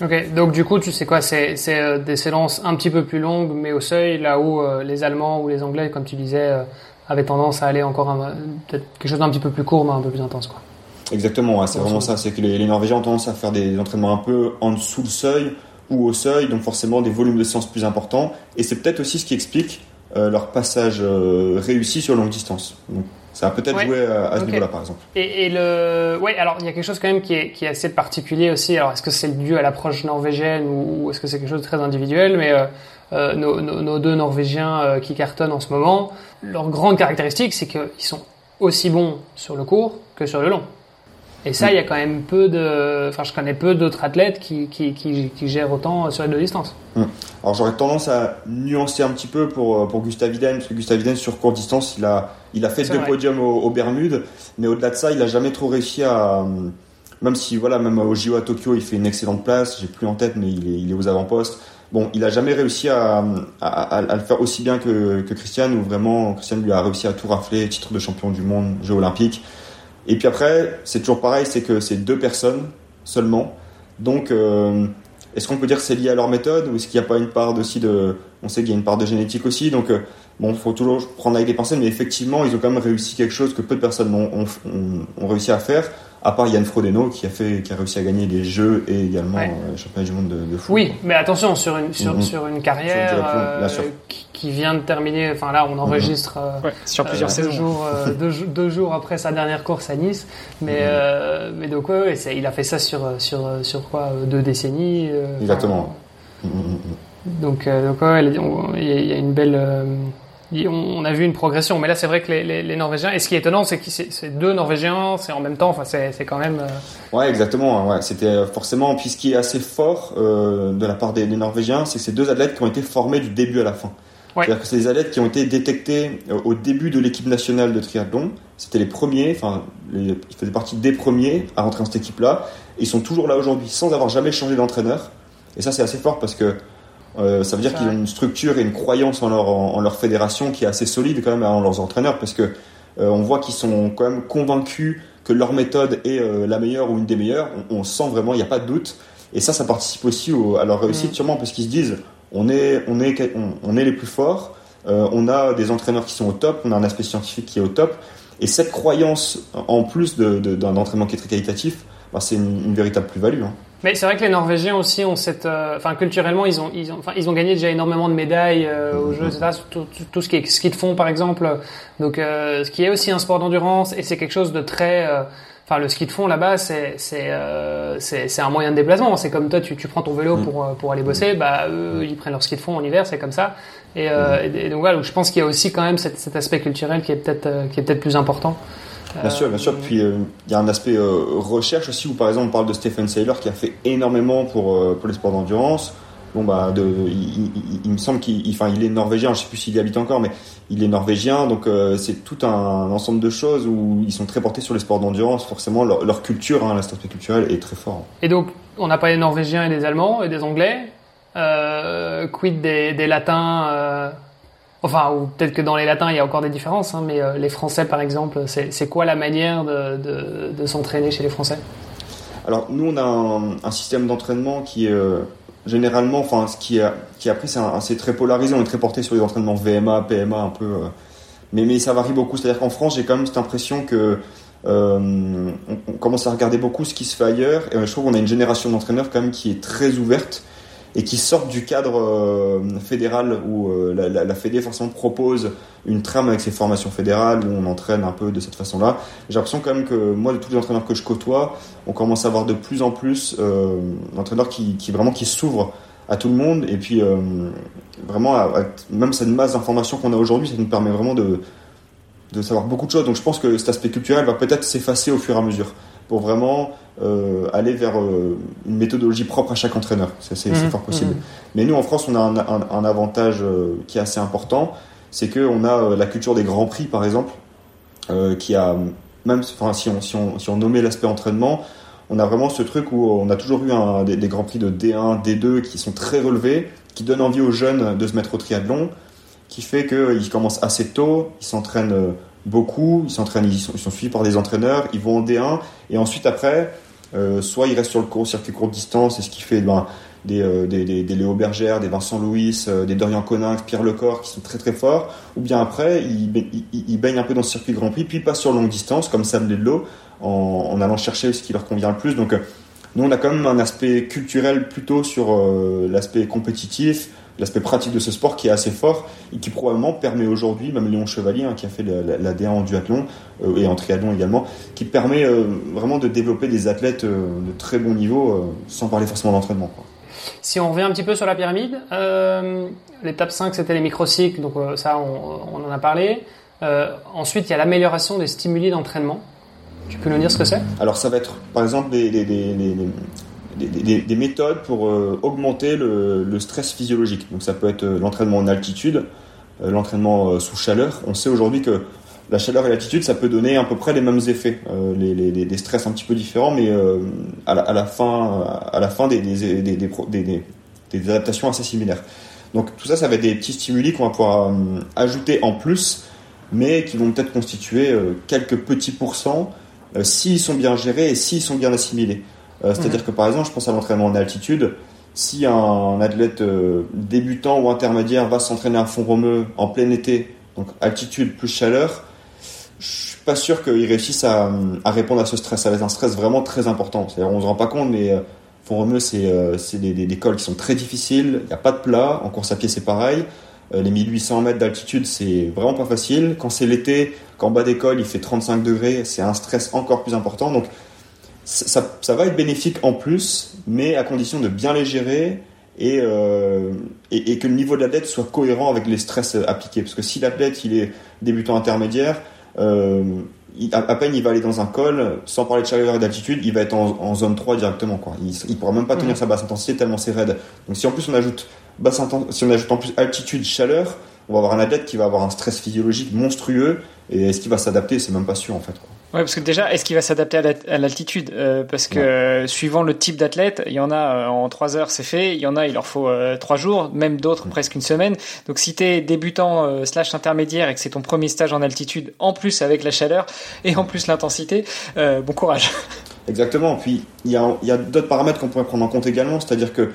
Ok, donc du coup, tu sais quoi, c'est euh, des séances un petit peu plus longues, mais au seuil, là où euh, les Allemands ou les Anglais, comme tu disais, euh, avaient tendance à aller encore peut-être quelque chose d'un petit peu plus court, mais un peu plus intense, quoi. Exactement, c'est vraiment ça. C'est que les, les, Norvégiens ont tendance à faire des entraînements un peu en dessous le seuil ou au seuil, donc forcément des volumes de séances plus importants. Et c'est peut-être aussi ce qui explique leur passage réussi sur longue distance. Donc, ça a peut-être joué à, ce niveau-là, par exemple. Et, et, le, ouais, alors il y a quelque chose quand même qui est, qui est assez particulier aussi. Alors, est-ce que c'est dû à l'approche norvégienne ou, est-ce que c'est quelque chose de très individuel? Mais euh, euh nos, nos, nos, deux Norvégiens euh, qui cartonnent en ce moment, leur grande caractéristique, c'est qu'ils sont aussi bons sur le court que sur le long. Et ça, il y a quand même peu de. Enfin, je connais peu d'autres athlètes qui, qui, qui, qui, gèrent autant sur les deux distances. Hum. Alors, j'aurais tendance à nuancer un petit peu pour, euh, pour Gustav Iden, parce que Gustav Iden, sur courte distance, il a, il a fait deux podiums aux, Bermudes, mais au-delà de ça, il a jamais trop réussi à. Même si, voilà, même au JO à Tokyo, il fait une excellente place, j'ai plus en tête, mais il est, il est aux avant-postes. Bon, il a jamais réussi à, à, à, à, le faire aussi bien que, que Christian, où vraiment Christian lui a réussi à tout rafler, titre de champion du monde, Jeux olympiques. Et puis après, c'est toujours pareil, c'est que c'est deux personnes seulement. Donc, euh, est-ce qu'on peut dire que c'est lié à leur méthode ou est-ce qu'il n'y a pas une part aussi de... On sait qu'il y a une part de génétique aussi, donc euh, bon, il faut toujours prendre avec des pincettes, mais effectivement, ils ont quand même réussi quelque chose que peu de personnes ont, ont, ont réussi à faire à part Yann Frodeno qui a fait qui a réussi à gagner des jeux et également ouais. euh, championnat du monde de, de, foot. Oui, mais attention sur une sur, mm -hmm. sur une carrière euh, qui, qui, vient de terminer. Enfin là, on enregistre mm -hmm. ouais, sur plusieurs deux jours deux, deux, jours après sa dernière course à Nice. Mais mm -hmm. mais donc ouais, il a fait ça sur sur sur quoi deux décennies. Exactement. Donc donc ouais, il y a une belle on a vu une progression. Mais là, c'est vrai que les, les, les, Norvégiens. Et ce qui est étonnant, c'est que c'est deux Norvégiens, c'est en même temps. Enfin, c'est quand même. Euh... Ouais, exactement. Ouais, c'était forcément. Puis ce qui est assez fort euh, de la part des, des Norvégiens, c'est que c'est deux athlètes qui ont été formés du début à la fin. Ouais. C'est-à-dire que c'est des athlètes qui ont été détectés euh, au début de l'équipe nationale de triathlon. C'était les premiers. Enfin, ils faisaient partie des premiers à rentrer dans cette équipe-là. Ils sont toujours là aujourd'hui, sans avoir jamais changé d'entraîneur. Et ça, c'est assez fort parce que euh, ça veut dire qu'ils ont une structure et une croyance en leur, en, en, leur fédération qui est assez solide quand même en leurs entraîneurs parce que euh, on voit qu'ils sont quand même convaincus que leur méthode est euh, la meilleure ou une des meilleures. On, on sent vraiment, il n'y a pas de doute. Et ça, ça participe aussi au, à leur réussite mmh. sûrement parce qu'ils se disent on est, on est, on, on est les plus forts. On a des entraîneurs qui sont au top. On a un aspect scientifique qui est au top. Et cette croyance, en plus d'un de, de, entraînement qui est très qualitatif, bah, c'est une, une, véritable plus-value. Hein. Mais c'est vrai que les Norvégiens aussi ont cette, euh, enfin culturellement ils ont, ils ont, enfin ils ont gagné déjà énormément de médailles euh, aux Jeux, etc. Tout, tout, tout, ce qui est ski de fond par exemple. Donc euh, ce qui est aussi un sport d'endurance et c'est quelque chose de très, euh, enfin le ski de fond là-bas c'est c'est c'est un moyen de déplacement. C'est comme toi tu, tu prends ton vélo pour pour aller bosser, bah eux ils prennent leur ski de fond en hiver, c'est comme ça. Et, et, et, donc voilà, je pense qu'il y a aussi quand même cet, cet aspect culturel qui est peut-être qui est peut-être plus important. Bien sûr, bien sûr. Puis il euh, y a un aspect euh, recherche aussi où par exemple on parle de Stephen Saylor qui a fait énormément pour, euh, pour les sports d'endurance. Bon bah, de, il, il, il me semble qu'il, enfin, il est norvégien. Je sais plus s'il y habite encore, mais il est norvégien. Donc c'est tout un, ensemble de choses où ils sont très portés sur les sports d'endurance. Forcément, leur, leur culture, hein, l'aspect culturel est très fort. Et donc, on a parlé des Norvégiens et des Allemands et des Anglais. quid des, des Latins Enfin, ou peut-être que dans les latins, il y a encore des différences, hein, mais euh, les Français, par exemple, c'est quoi la manière de, s'entraîner chez les Français? Alors, nous, on a un, système d'entraînement qui est euh, généralement, enfin, ce qui, a, qui après, c'est très polarisé, on est très porté sur les entraînements VMA, PMA, un peu. Euh, mais, ça varie beaucoup. C'est-à-dire qu'en France, j'ai quand même cette impression que euh, on, on, commence à regarder beaucoup ce qui se fait ailleurs, et je trouve qu'on a une génération d'entraîneurs quand même qui est très ouverte et qui sortent du cadre euh, fédéral où euh, la, la, Fédé forcément propose une trame avec ses formations fédérales où on entraîne un peu de cette façon-là. J'ai l'impression quand même que moi, de tous les entraîneurs que je côtoie, on commence à avoir de plus en plus euh, d'entraîneurs qui, qui vraiment qui s'ouvrent à tout le monde et puis euh, vraiment même cette masse d'informations qu'on a aujourd'hui, ça nous permet vraiment de de savoir beaucoup de choses. Donc je pense que cet aspect culturel va peut-être s'effacer au fur et à mesure pour vraiment euh, aller vers euh, une méthodologie propre à chaque entraîneur. C'est mmh, fort possible. Mmh. Mais nous, en France, on a un, un, un avantage euh, qui est assez important, c'est qu'on a la culture des grands prix, par exemple, qui a même, enfin, si on, si on, si on nommait l'aspect entraînement, on a vraiment ce truc où on a toujours eu un, des, des, grands prix de D1, D2 qui sont très relevés, qui donnent envie aux jeunes de se mettre au triathlon, qui fait qu'ils commencent assez tôt, ils s'entraînent beaucoup, ils s'entraînent, ils sont, suivis par des entraîneurs, ils vont en D1 et ensuite après, euh, soit ils restent sur le court circuit courte distance, c'est ce qui fait ben, des, euh, des, des, des, Léo Bergère, des Vincent Louis, euh, des Dorian Coninck, Pierre Lecor qui sont très très forts, ou bien après ils, ils, ils, baignent un peu dans ce circuit Grand Prix, puis ils passent sur longue distance comme Sam Ledlow en, en allant chercher ce qui leur convient le plus. Donc nous on a quand même un aspect culturel plutôt sur l'aspect compétitif, l'aspect pratique de ce sport qui est assez fort et qui probablement permet aujourd'hui, même Léon Chevalier hein, qui a fait la, la, D1 en duathlon euh, et en triathlon également, qui permet euh, vraiment de développer des athlètes euh, de très bon niveau sans parler forcément d'entraînement. Si on revient un petit peu sur la pyramide, l'étape 5 c'était les microcycles, donc ça on, on, en a parlé. ensuite il y a l'amélioration des stimuli d'entraînement. Tu peux nous dire ce que c'est? Alors ça va être par exemple des, des, des, des, des, des, méthodes pour euh, augmenter le, stress physiologique. Donc ça peut être euh, l'entraînement en altitude, euh, l'entraînement sous chaleur. On sait aujourd'hui que la chaleur et l'altitude, ça peut donner à peu près les mêmes effets, des stress un petit peu différents, mais à la, fin, à la fin des adaptations assez similaires. Donc tout ça, ça va être des petits stimuli qu'on va pouvoir ajouter en plus, mais qui vont peut-être constituer quelques petits pourcents s'ils sont bien gérés et s'ils sont bien assimilés. Euh, c'est-à-dire que par exemple, je pense à l'entraînement en altitude. Si un athlète euh, débutant ou intermédiaire va s'entraîner à fond romeux en plein été, donc altitude plus chaleur, je suis pas sûr qu'il réussisse à, à, répondre à ce stress. Ça va être un stress vraiment très important. C'est-à-dire, on se rend pas compte, mais euh, fond romeux, c'est euh, des, des, des, cols qui sont très difficiles. Il n'y a pas de plat. En course à pied, c'est pareil. Les 1800 mètres d'altitude, c'est vraiment pas facile. Quand c'est l'été, qu'en bas des cols, il fait 35 degrés, c'est un stress encore plus important. Donc, ça, ça, va être bénéfique en plus, mais à condition de bien les gérer et, euh, et, et, que le niveau de l'athlète soit cohérent avec les stress appliqués. Parce que si l'athlète il est débutant intermédiaire, euh, il, à, peine il va aller dans un col, sans parler de chaleur et d'altitude, il va être en, en, zone 3 directement. Quoi. Il ne pourra même pas tenir mmh. sa basse intensité tellement c'est raide. Donc si en plus on ajoute basse si on ajoute en plus altitude, chaleur, on va avoir un athlète qui va avoir un stress physiologique monstrueux et est-ce qu'il va s'adapter? C'est même pas sûr en fait. Quoi. Ouais, parce que déjà, est-ce qu'il va s'adapter à l'altitude? Euh, Parce que ouais. euh, suivant le type d'athlète, il y en a euh, en 3 heures c'est fait, il y en a il leur faut 3 euh, jours, même d'autres mmh. presque une semaine. Donc si tu es débutant slash intermédiaire et que c'est ton premier stage en altitude, en plus avec la chaleur et en plus l'intensité, bon courage. Exactement. Puis il y a, d'autres paramètres qu'on pourrait prendre en compte également, c'est-à-dire que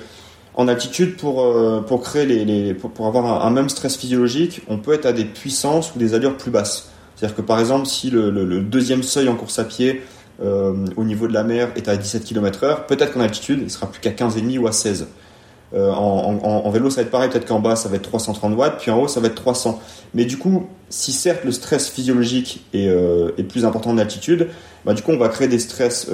en altitude, pour, pour créer les, les pour, pour, avoir un, un même stress physiologique, on peut être à des puissances ou des allures plus basses. C'est-à-dire que par exemple, si le, deuxième seuil en course à pied euh, au niveau de la mer est à 17 km/h, peut-être qu'en altitude, il sera plus qu'à 15,5 ou à 16. Euh, en, vélo, ça va être pareil, peut-être qu'en bas, ça va être 330 watts, puis en haut, ça va être 300. Mais du coup, si certes le stress physiologique est, euh, est plus important en altitude, bah, du coup, on va créer des stress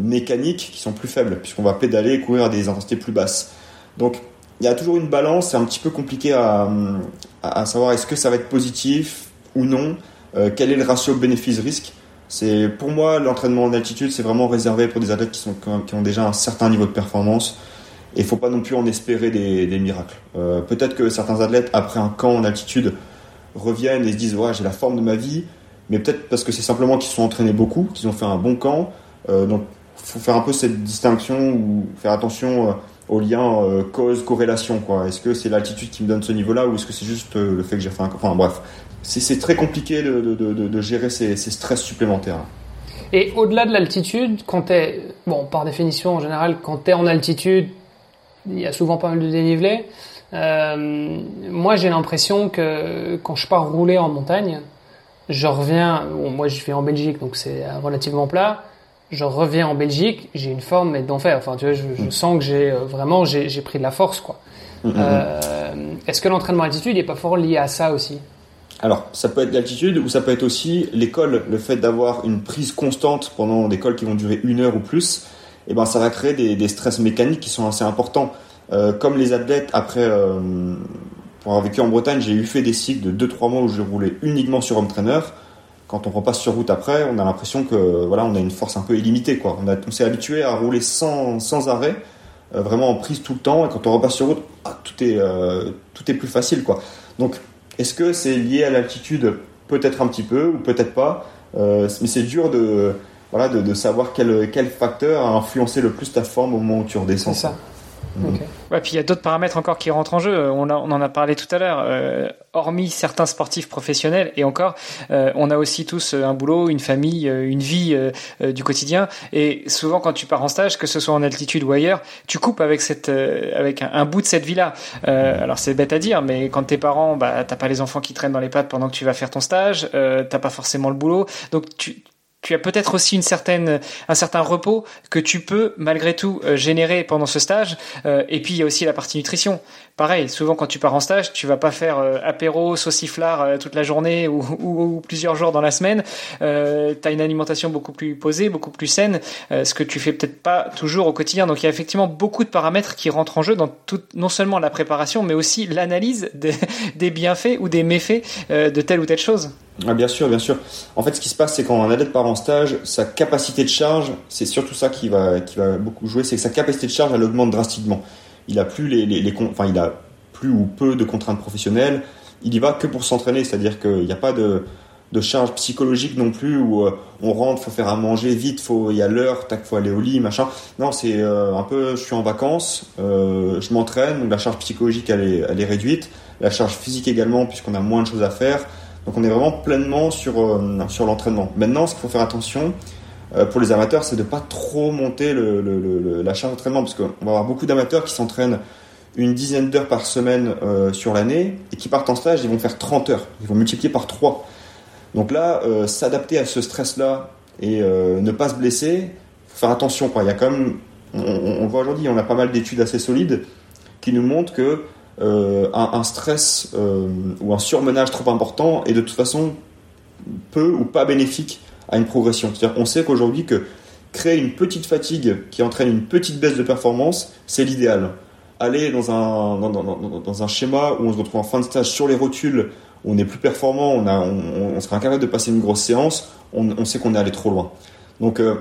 mécaniques qui sont plus faibles, puisqu'on va pédaler et courir à des intensités plus basses. Donc, il y a toujours une balance, c'est un petit peu compliqué à savoir est-ce que ça va être positif ou non. Euh, quel est le ratio bénéfice-risque? C'est pour moi l'entraînement en altitude, c'est vraiment réservé pour des athlètes qui, sont, qui ont déjà un certain niveau de performance. Et il faut pas non plus en espérer des, miracles. Euh, Peut-être que certains athlètes après un camp en altitude reviennent et se disent ouais j'ai la forme de ma vie, mais peut-être parce que c'est simplement qu'ils sont entraînés beaucoup, qu'ils ont fait un bon camp. Euh, donc faut faire un peu cette distinction ou faire attention euh, au lien cause-corrélation. quoi. Est-ce que c'est l'altitude qui me donne ce niveau-là ou est-ce que c'est juste le fait que j'ai fait un... Enfin bref, c'est très compliqué de, de, de, de gérer ces, ces, stress supplémentaires. Et au-delà de l'altitude, quand bon, par définition en général, quand tu es en altitude, il y a souvent pas mal de dénivelé. Euh, moi, j'ai l'impression que quand je pars rouler en montagne, je reviens, bon, moi je vais en Belgique, donc c'est relativement plat, je reviens en Belgique, j'ai une forme mais d'enfer. Enfin, tu vois, je, je mm. sens que j'ai euh, vraiment j'ai pris de la force, quoi. Mm, mm, euh, Est-ce que l'entraînement à altitude n'est pas fort lié à ça aussi? Alors, ça peut être l'altitude ou ça peut être aussi l'école, le fait d'avoir une prise constante pendant des cols qui vont durer une heure ou plus, eh ben ça va créer des, des stress mécaniques qui sont assez importants. Euh, comme les athlètes, après, euh, pour avoir vécu en Bretagne, j'ai eu fait des cycles de 2-3 mois où je roulais uniquement sur home trainer quand on repasse sur route après, on a l'impression que voilà, on a une force un peu illimitée. Quoi. On, on s'est habitué à rouler sans, sans arrêt, euh, vraiment en prise tout le temps. Et quand on repasse sur route, ah, tout, est, euh, tout est plus facile. Quoi. Donc, est-ce que c'est lié à l'altitude? Peut-être un petit peu ou peut-être pas. Euh, mais c'est dur de, voilà, de, de, savoir quel, quel facteur a influencé le plus ta forme au moment où tu redescends. C'est ça. Ouais, puis il y a d'autres paramètres encore qui rentrent en jeu. On, en a parlé tout à l'heure. Euh, hormis certains sportifs professionnels, et encore, euh, on a aussi tous un boulot, une famille, euh, une vie du quotidien. Et souvent, quand tu pars en stage, que ce soit en altitude ou ailleurs, tu coupes avec cette, avec un, bout de cette vie-là. alors c'est bête à dire, mais quand tes parents, bah, t'as pas les enfants qui traînent dans les pattes pendant que tu vas faire ton stage, t'as pas forcément le boulot, donc tu tu as peut-être aussi une certaine, un certain repos que tu peux malgré tout euh, générer pendant ce stage. Euh, et puis il y a aussi la partie nutrition. Pareil, souvent quand tu pars en stage, tu vas pas faire euh, apéro, sauciflard toute la journée ou, plusieurs jours dans la semaine. Euh, tu as une alimentation beaucoup plus posée, beaucoup plus saine, ce que tu fais peut-être pas toujours au quotidien. Donc il y a effectivement beaucoup de paramètres qui rentrent en jeu dans tout, non seulement la préparation, mais aussi l'analyse des, bienfaits ou des méfaits de telle ou telle chose. Ah, bien sûr, bien sûr. En fait, ce qui se passe, c'est quand un athlète part en stage, sa capacité de charge, c'est surtout ça qui va, qui va beaucoup jouer, c'est que sa capacité de charge, elle augmente drastiquement. Il a plus les, enfin, il a plus ou peu de contraintes professionnelles. Il y va que pour s'entraîner, c'est-à-dire qu'il n'y a pas de, charge psychologique non plus où euh, on rentre, faut faire à manger vite, faut, il y a l'heure, tac, faut aller au lit, machin. Non, c'est euh, un peu, je suis en vacances, euh, je m'entraîne, la charge psychologique elle est, elle est réduite, la charge physique également puisqu'on a moins de choses à faire. Donc on est vraiment pleinement sur, sur l'entraînement. Maintenant, ce qu'il faut faire attention euh, pour les amateurs, c'est de pas trop monter la charge d'entraînement, parce qu'on va avoir beaucoup d'amateurs qui s'entraînent une dizaine d'heures par semaine euh, sur l'année et qui partent en stage, ils vont faire 30 heures. Ils vont multiplier par 3. Donc là, s'adapter à ce stress-là et ne pas se blesser, faut faire attention. Quoi. Il y a quand même, on, voit aujourd'hui, on a pas mal d'études assez solides qui nous montrent que euh, un, stress euh, ou un surmenage trop important est de toute façon peu ou pas bénéfique à une progression. C'est-à-dire qu'on sait qu'aujourd'hui que créer une petite fatigue qui entraîne une petite baisse de performance, c'est l'idéal. Aller dans un, dans, un schéma où on se retrouve en fin de stage sur les rotules, où on est plus performant, on, a, on, sera incapable de passer une grosse séance, on, sait qu'on est allé trop loin. Donc euh,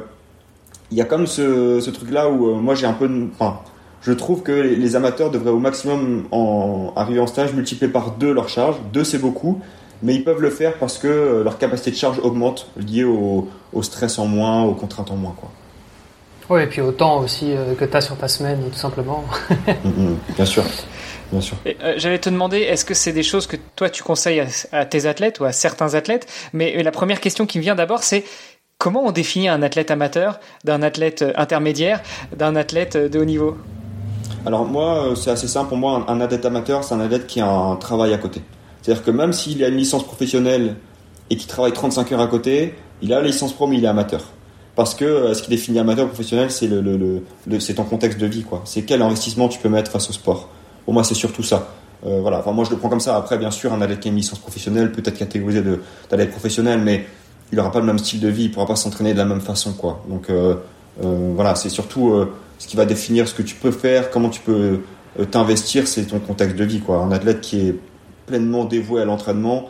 il y a comme ce, ce truc-là où moi j'ai un peu... Enfin, je trouve que les amateurs devraient au maximum en arriver en stage multiplier par deux leur charge. Deux c'est beaucoup, mais ils peuvent le faire parce que euh, leur capacité de charge augmente liée au, stress en moins, aux contraintes en moins. Quoi. Oui, et puis au temps aussi euh, que tu as sur ta semaine, tout simplement. Mm, mm, bien sûr. Bien sûr. Euh, j'allais te demander, est-ce que c'est des choses que toi tu conseilles à, tes athlètes ou à certains athlètes? Mais la première question qui me vient d'abord, c'est comment on définit un athlète amateur, d'un athlète intermédiaire, d'un athlète de haut niveau? Alors moi, c'est assez simple pour moi. Un, athlète amateur, c'est un athlète qui a un travail à côté. C'est-à-dire que même s'il a une licence professionnelle et qu'il travaille 35 heures à côté, il a la licence pro mais il est amateur. Parce que euh, ce qui définit amateur professionnel, c'est le, le, c'est ton contexte de vie, quoi. C'est quel investissement tu peux mettre face au sport. Pour moi, c'est surtout ça. Euh, voilà. Enfin, moi, je le prends comme ça. Après, bien sûr, un athlète qui a une licence professionnelle peut être catégorisé d'athlète professionnel, mais il n'aura pas le même style de vie, il pourra pas s'entraîner de la même façon, quoi. Donc, voilà, c'est surtout ce qui va définir ce que tu peux faire, comment tu peux euh, t'investir, c'est ton contexte de vie. Quoi. Un athlète qui est pleinement dévoué à l'entraînement,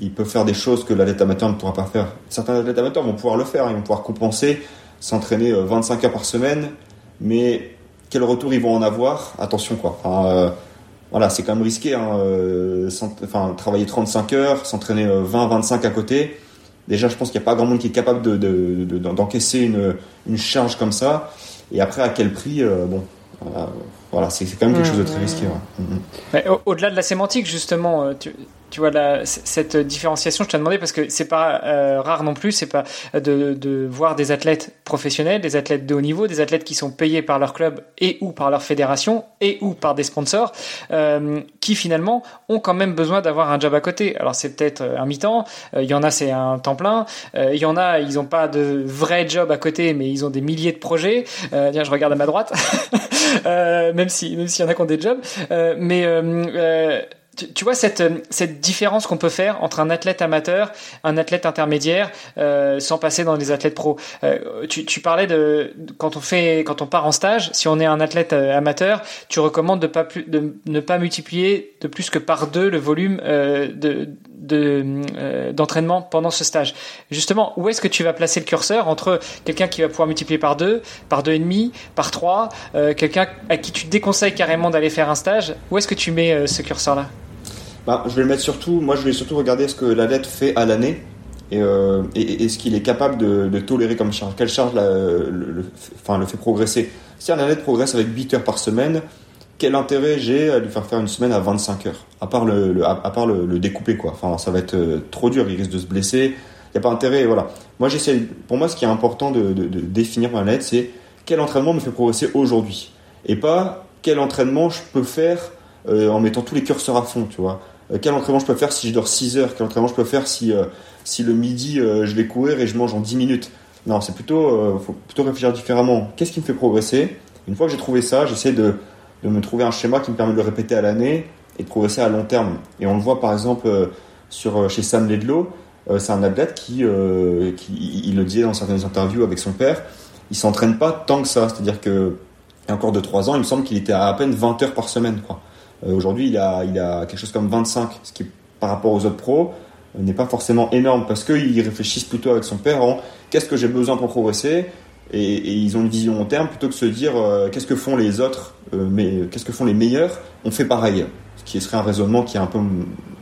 il peut faire des choses que l'athlète amateur ne pourra pas faire. Certains athlètes amateurs vont pouvoir le faire, ils vont pouvoir compenser, s'entraîner 25 euh, heures par semaine, mais quel retour ils vont en avoir? Attention quoi. Euh, voilà, c'est quand même risqué. Hein, enfin, travailler 35 heures, s'entraîner 20-25 à côté. Déjà, je pense qu'il n'y a pas grand monde qui est capable d'encaisser de, de, une, une charge comme ça. Et après, à quel prix euh, Bon, voilà, c'est quand même quelque chose de très risqué. Au-delà de la sémantique, justement, tu, tu vois cette différenciation je te demandé parce que c'est pas euh, rare non plus c'est pas de, voir des athlètes professionnels des athlètes de haut niveau des athlètes qui sont payés par leur club et ou par leur fédération et ou par des sponsors euh, qui finalement ont quand même besoin d'avoir un job à côté. Alors c'est peut-être euh, un mi-temps il y en a c'est un temps plein il y en a ils ont pas de vrai job à côté mais ils ont des milliers de projets. Tiens je regarde à ma droite. Même si même s'il y en a qui ont des jobs. Mais tu, vois cette, cette différence qu'on peut faire entre un athlète amateur, un athlète intermédiaire, euh, sans passer dans les athlètes pros. Euh, tu, tu, parlais de quand on fait, quand on part en stage, si on est un athlète euh, amateur, tu recommandes de, pas plus, de ne pas multiplier de plus que par deux le volume euh, de d'entraînement pendant ce stage. Justement, où est-ce que tu vas placer le curseur entre quelqu'un qui va pouvoir multiplier par deux, par deux et demi, par trois, quelqu'un à qui tu déconseilles carrément d'aller faire un stage? Où est-ce que tu mets ce curseur-là? Bah, je vais le mettre surtout, moi je vais surtout regarder ce que l'athlète fait à l'année et, euh, et, ce qu'il est capable de, tolérer comme charge. Quelle charge le, fait progresser Si un athlète progresse avec 8 heures par semaine, quel intérêt j'ai à lui faire faire une semaine à 25 heures? À part le, découper quoi. Enfin, ça va être euh, trop dur, il risque de se blesser. Il n'y a pas intérêt, voilà. Moi j'essaie, pour moi ce qui est important de, définir pour l'athlète, c'est quel entraînement me fait progresser aujourd'hui? Et pas quel entraînement je peux faire euh, en mettant tous les curseurs à fond, tu vois. Euh, quel entraînement je peux faire si je dors 6 heures, quel entraînement je peux faire si, euh, si le midi euh, je vais courir et je mange en 10 minutes? Non, c'est plutôt, faut plutôt réfléchir différemment. Qu'est-ce qui me fait progresser? Une fois que j'ai trouvé ça, j'essaie de, de, me trouver un schéma qui me permet de le répéter à l'année et de progresser à long terme. Et on le voit par exemple sur, chez Sam Ledlow, c'est un athlète qui, qui, il le disait dans certaines interviews avec son père, il s'entraîne pas tant que ça. C'est-à-dire que, il y a encore de 3 ans, il me semble qu'il était à à peine 20 heures par semaine. Quoi. Euh, aujourd'hui, il a, il a quelque chose comme 25, ce qui, par rapport aux autres pros, euh, n'est pas forcément énorme parce qu'ils réfléchissent plutôt avec son père en qu'est-ce que j'ai besoin pour progresser? Et, ils ont une vision long terme plutôt que de se dire euh, qu'est-ce que font les autres, mais qu'est-ce que font les meilleurs, on fait pareil. Ce qui serait un raisonnement qui est un peu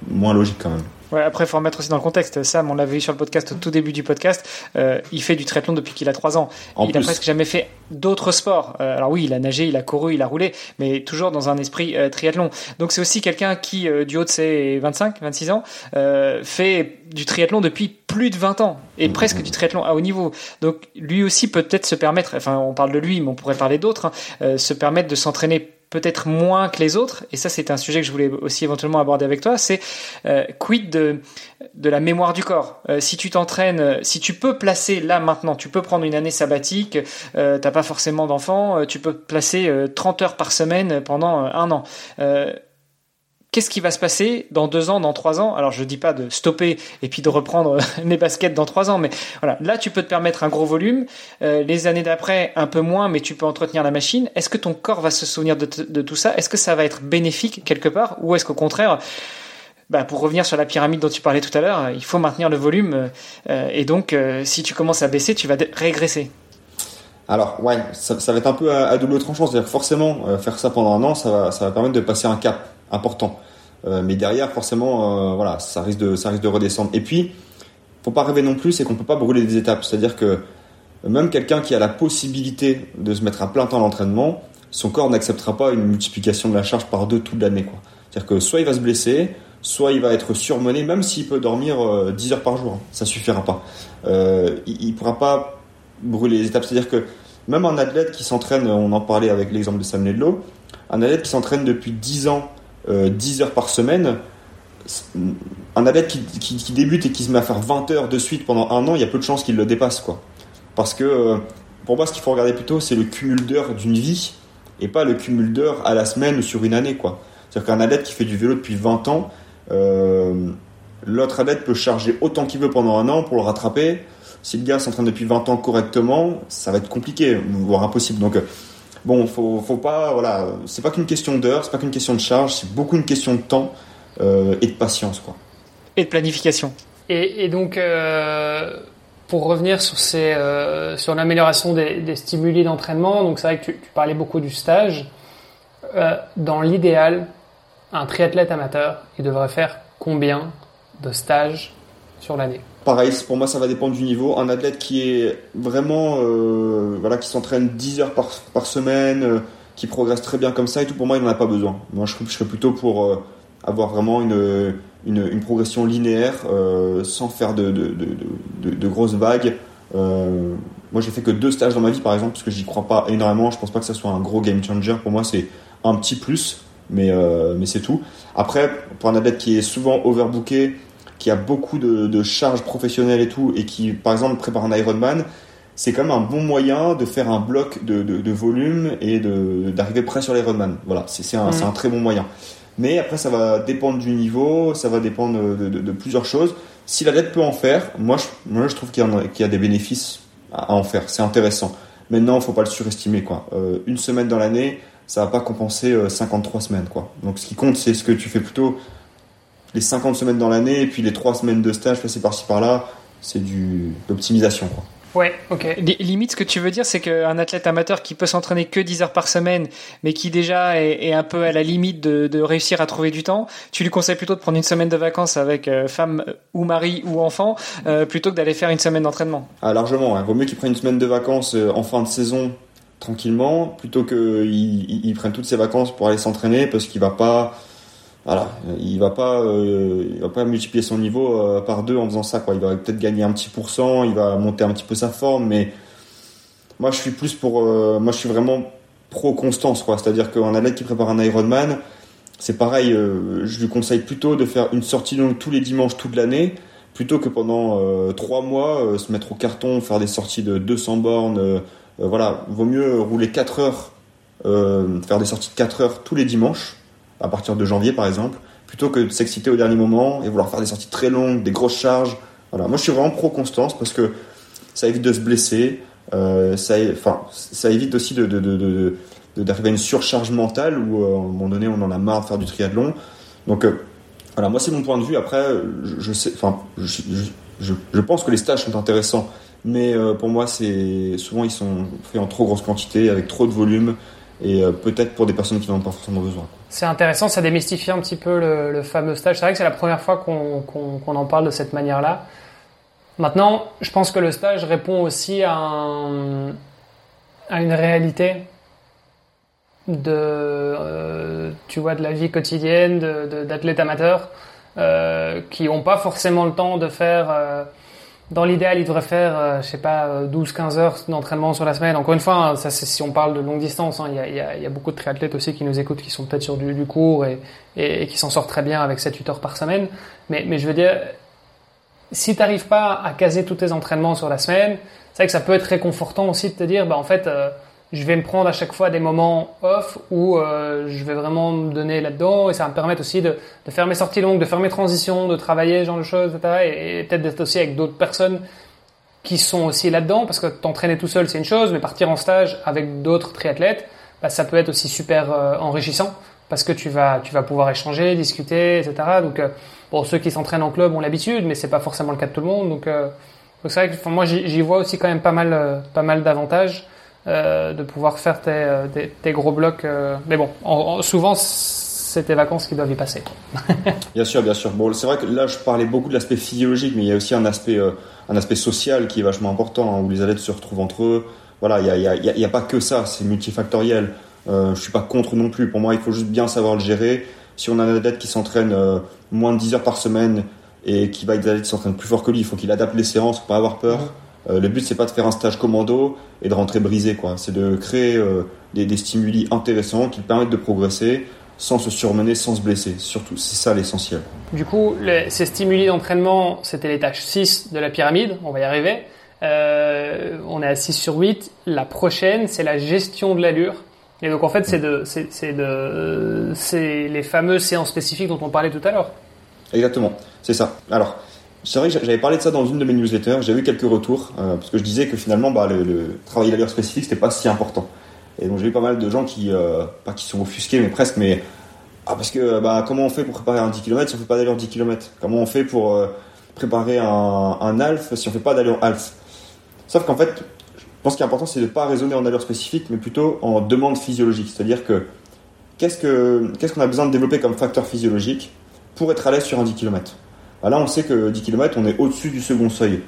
moins logique quand même. Ouais, après, il faut remettre aussi dans le contexte. Sam, on l'avait vu sur le podcast au tout début du podcast. Euh, il fait du triathlon depuis qu'il a 3 ans. il a presque jamais fait d'autres sports. Euh, alors oui, il a nagé, il a couru, il a roulé, mais toujours dans un esprit euh, triathlon. Donc c'est aussi quelqu'un qui, euh, du haut de ses 25, 26 ans, euh, fait du triathlon depuis plus de 20 ans et mmh. presque du triathlon à haut niveau. Donc lui aussi peut peut-être se permettre, enfin on parle de lui, mais on pourrait parler d'autres, hein, se permettre de s'entraîner peut-être moins que les autres, et ça c'est un sujet que je voulais aussi éventuellement aborder avec toi, c'est euh, quid de, de la mémoire du corps? Euh, si tu t'entraînes, euh, si tu peux placer là maintenant, tu peux prendre une année sabbatique, euh, t'as pas forcément d'enfants, tu peux placer 30 heures par semaine pendant un an qu'est-ce qui va se passer dans deux ans, dans trois ans? Alors je dis pas de stopper et puis de reprendre mes baskets dans trois ans, mais voilà, là tu peux te permettre un gros volume. Euh, les années d'après, un peu moins, mais tu peux entretenir la machine. Est-ce que ton corps va se souvenir de, tout ça? Est-ce que ça va être bénéfique quelque part? Ou est-ce qu'au contraire, bah, pour revenir sur la pyramide dont tu parlais tout à l'heure, il faut maintenir le volume euh, et donc euh, si tu commences à baisser, tu vas régresser? Alors ouais, ça, va être un peu à, double tranchant, c'est-à-dire forcément faire ça pendant un an, ça va permettre de passer un cap important. Euh, mais derrière, forcément, euh, voilà, ça risque de, ça risque de redescendre. Et puis, faut pas rêver non plus, c'est qu'on peut pas brûler des étapes. C'est-à-dire que même quelqu'un qui a la possibilité de se mettre à plein temps l'entraînement, son corps n'acceptera pas une multiplication de la charge par deux toute l'année. C'est-à-dire que soit il va se blesser, soit il va être surmené, même s'il peut dormir 10 euh, heures par jour. Hein. Ça suffira pas. Il, ne pourra pas brûler les étapes. C'est-à-dire que même un athlète qui s'entraîne, on en parlait avec l'exemple de Sam Ledlow, un athlète qui s'entraîne depuis 10 ans 10 euh, heures par semaine, un athlète qui, qui, débute et qui se met à faire 20 heures de suite pendant un an, il y a peu de chances qu'il le dépasse. Quoi. Parce que euh, pour moi, ce qu'il faut regarder plutôt, c'est le cumul d'heures d'une vie et pas le cumul d'heures à la semaine ou sur une année. C'est-à-dire qu'un athlète qui fait du vélo depuis 20 ans, euh, l'autre athlète peut charger autant qu'il veut pendant un an pour le rattraper. Si le gars s'entraîne depuis 20 ans correctement, ça va être compliqué, voire impossible. Donc, bon, faut, faut pas, voilà, c'est pas qu'une question d'heure, c'est pas qu'une question de charge, c'est beaucoup une question de temps euh, et de patience, quoi. Et de planification. Et, donc, euh, pour revenir sur ces, euh, sur l'amélioration des, des, stimuli d'entraînement, donc c'est vrai que tu, tu, parlais beaucoup du stage. dans l'idéal, un triathlète amateur, il devrait faire combien de stages sur l'année? Pareil, pour moi, ça va dépendre du niveau. Un athlète qui est vraiment, euh, voilà, qui s'entraîne 10 heures par, semaine, euh, qui progresse très bien comme ça et tout, pour moi, il n'en a pas besoin. Moi, je, serais plutôt pour euh, avoir vraiment une, une, progression linéaire sans faire de, de, grosses vagues. Moi, j'ai fait que deux stages dans ma vie, par exemple, parce que j'y crois pas énormément. Je pense pas que ça soit un gros game changer. Pour moi, c'est un petit plus, mais, mais c'est tout. Après, pour un athlète qui est souvent overbooké, qui a beaucoup de, charges professionnelles et tout, et qui, par exemple, prépare un Ironman, c'est quand même un bon moyen de faire un bloc de, de, volume et d'arriver près sur l'Ironman. Voilà, c'est un, mm. un, très bon moyen. Mais après, ça va dépendre du niveau, ça va dépendre de, plusieurs choses. Si l'athlète peut en faire, moi je, moi, je trouve qu'il y, a des bénéfices à, en faire. C'est intéressant. Maintenant, il faut pas le surestimer. Quoi. Euh, une semaine dans l'année, ça va pas compenser 53 euh, semaines. Quoi. Donc ce qui compte, c'est ce que tu fais plutôt les 50 semaines dans l'année et puis les 3 semaines de stage passé par-ci par-là, c'est du d'optimisation quoi. Ouais, ok. Limite, ce que tu veux dire, c'est qu'un athlète amateur qui peut s'entraîner que 10 heures par semaine, mais qui déjà est, un peu à la limite de, réussir à trouver du temps, tu lui conseilles plutôt de prendre une semaine de vacances avec euh, femme ou mari ou enfant, euh, plutôt que d'aller faire une semaine d'entraînement. Ah, largement. Hein. Vaut mieux qu'il prenne une semaine de vacances euh, en fin de saison tranquillement, plutôt qu'il il prenne toutes ses vacances pour aller s'entraîner, parce qu'il va pas voilà, il va pas, euh, va pas multiplier son niveau euh, par deux en faisant ça. Quoi. Il va peut-être gagner un petit pourcent, il va monter un petit peu sa forme, mais moi je suis plus pour, euh, moi je suis vraiment pro constance, quoi. C'est-à-dire qu'un athlète qui prépare un Ironman, c'est pareil. je lui conseille plutôt de faire une sortie longue tous les dimanches toute l'année, plutôt que pendant trois mois se mettre au carton, faire des sorties de 200 bornes. voilà, vaut mieux rouler 4 heures, faire des sorties de 4 heures tous les dimanches à partir de janvier par exemple, plutôt que de s'exciter au dernier moment et vouloir faire des sorties très longues, des grosses charges. Voilà. Moi je suis vraiment pro constance parce que ça évite de se blesser, euh, ça, évite aussi de, d'arriver à une surcharge mentale où euh, à un moment donné on en a marre de faire du triathlon. Donc euh, voilà, moi c'est mon point de vue. Après, je, pense que les stages sont intéressants, mais pour moi c'est souvent ils sont faits en trop grosse quantité avec trop de volume et peut-être pour des personnes qui n'en ont pas forcément besoin. C'est intéressant, ça démystifie un petit peu le, fameux stage. C'est vrai que c'est la première fois qu'on en parle de cette manière-là. Maintenant, je pense que le stage répond aussi à, une réalité de, euh, tu vois, de la vie quotidienne d'athlètes amateurs euh, qui n'ont pas forcément le temps de faire euh, dans l'idéal, il devrait faire, euh, je sais pas, 12-15 euh, heures d'entraînement sur la semaine. Encore une fois, hein, si on parle de longue distance, hein, il y, a, beaucoup de triathlètes aussi qui nous écoutent, qui sont peut-être sur du, court et, qui s'en sortent très bien avec 7-8 heures par semaine. Mais, je veux dire, si tu n'arrives pas à caser tous tes entraînements sur la semaine, c'est vrai que ça peut être réconfortant aussi de te dire, bah en fait, euh, je vais me prendre à chaque fois des moments off où euh, je vais vraiment me donner là-dedans et ça va me permettre aussi de, faire mes sorties longues, de faire mes transitions, de travailler ce genre de choses, etc. Et, peut-être d'être aussi avec d'autres personnes qui sont aussi là-dedans parce que t'entraîner tout seul c'est une chose, mais partir en stage avec d'autres triathlètes, bah, ça peut être aussi super euh, enrichissant parce que tu vas tu vas pouvoir échanger, discuter, etc. Donc euh, bon ceux qui s'entraînent en club ont l'habitude, mais c'est pas forcément le cas de tout le monde. Donc, euh, c'est vrai que moi j'y vois aussi quand même pas mal pas mal d'avantages. Euh, de pouvoir faire tes, euh, tes, gros blocs. Euh, mais bon, souvent, c'est tes vacances qui doivent y passer. bien sûr, bien sûr. Bon, c'est vrai que là, je parlais beaucoup de l'aspect physiologique, mais il y a aussi un aspect, un aspect social qui est vachement important, hein, où les athlètes se retrouvent entre eux. Voilà, il n'y a, y a, y a, pas que ça, c'est multifactoriel. Je suis pas contre non plus. Pour moi, il faut juste bien savoir le gérer. Si on a un athlète qui s'entraîne moins de 10 heures par semaine et qui va être qui s'entraîne plus fort que lui, il faut qu'il adapte les séances, pour pas avoir peur. Euh, le but c'est pas de faire un stage commando et de rentrer brisé quoi. C'est de créer euh, des, des, stimuli intéressants qui permettent de progresser sans se surmener, sans se blesser. Surtout, c'est ça l'essentiel. Du coup, ces stimuli d'entraînement, c'était les tâches 6 de la pyramide. On va y arriver. Euh, on est à 6 sur 8. La prochaine, c'est la gestion de l'allure. Et donc en fait, c'est de, c'est de, c'est les fameuses séances spécifiques dont on parlait tout à l'heure. Exactement, c'est ça. Alors, c'est vrai que j'avais parlé de ça dans une de mes newsletters, j'ai eu quelques retours, euh, parce que je disais que finalement, bah, le, travail d'allure spécifique, c'était pas si important. Et donc j'ai eu pas mal de gens qui, euh, pas qui sont offusqués, mais presque, mais ah, parce que bah, comment on fait pour préparer un 10 km si on fait pas d'allure 10 km Comment on fait pour euh, préparer un, un half si on fait pas d'allure half? Sauf qu'en fait, je pense qu'il est important, c'est de pas raisonner en allure spécifique, mais plutôt en demande physiologique. C'est-à-dire que qu'est-ce qu'on ce qu'on a besoin de développer comme facteur physiologique pour être à l'aise sur un 10 km bah là, on sait que 10 km, on est au-dessus du second seuil.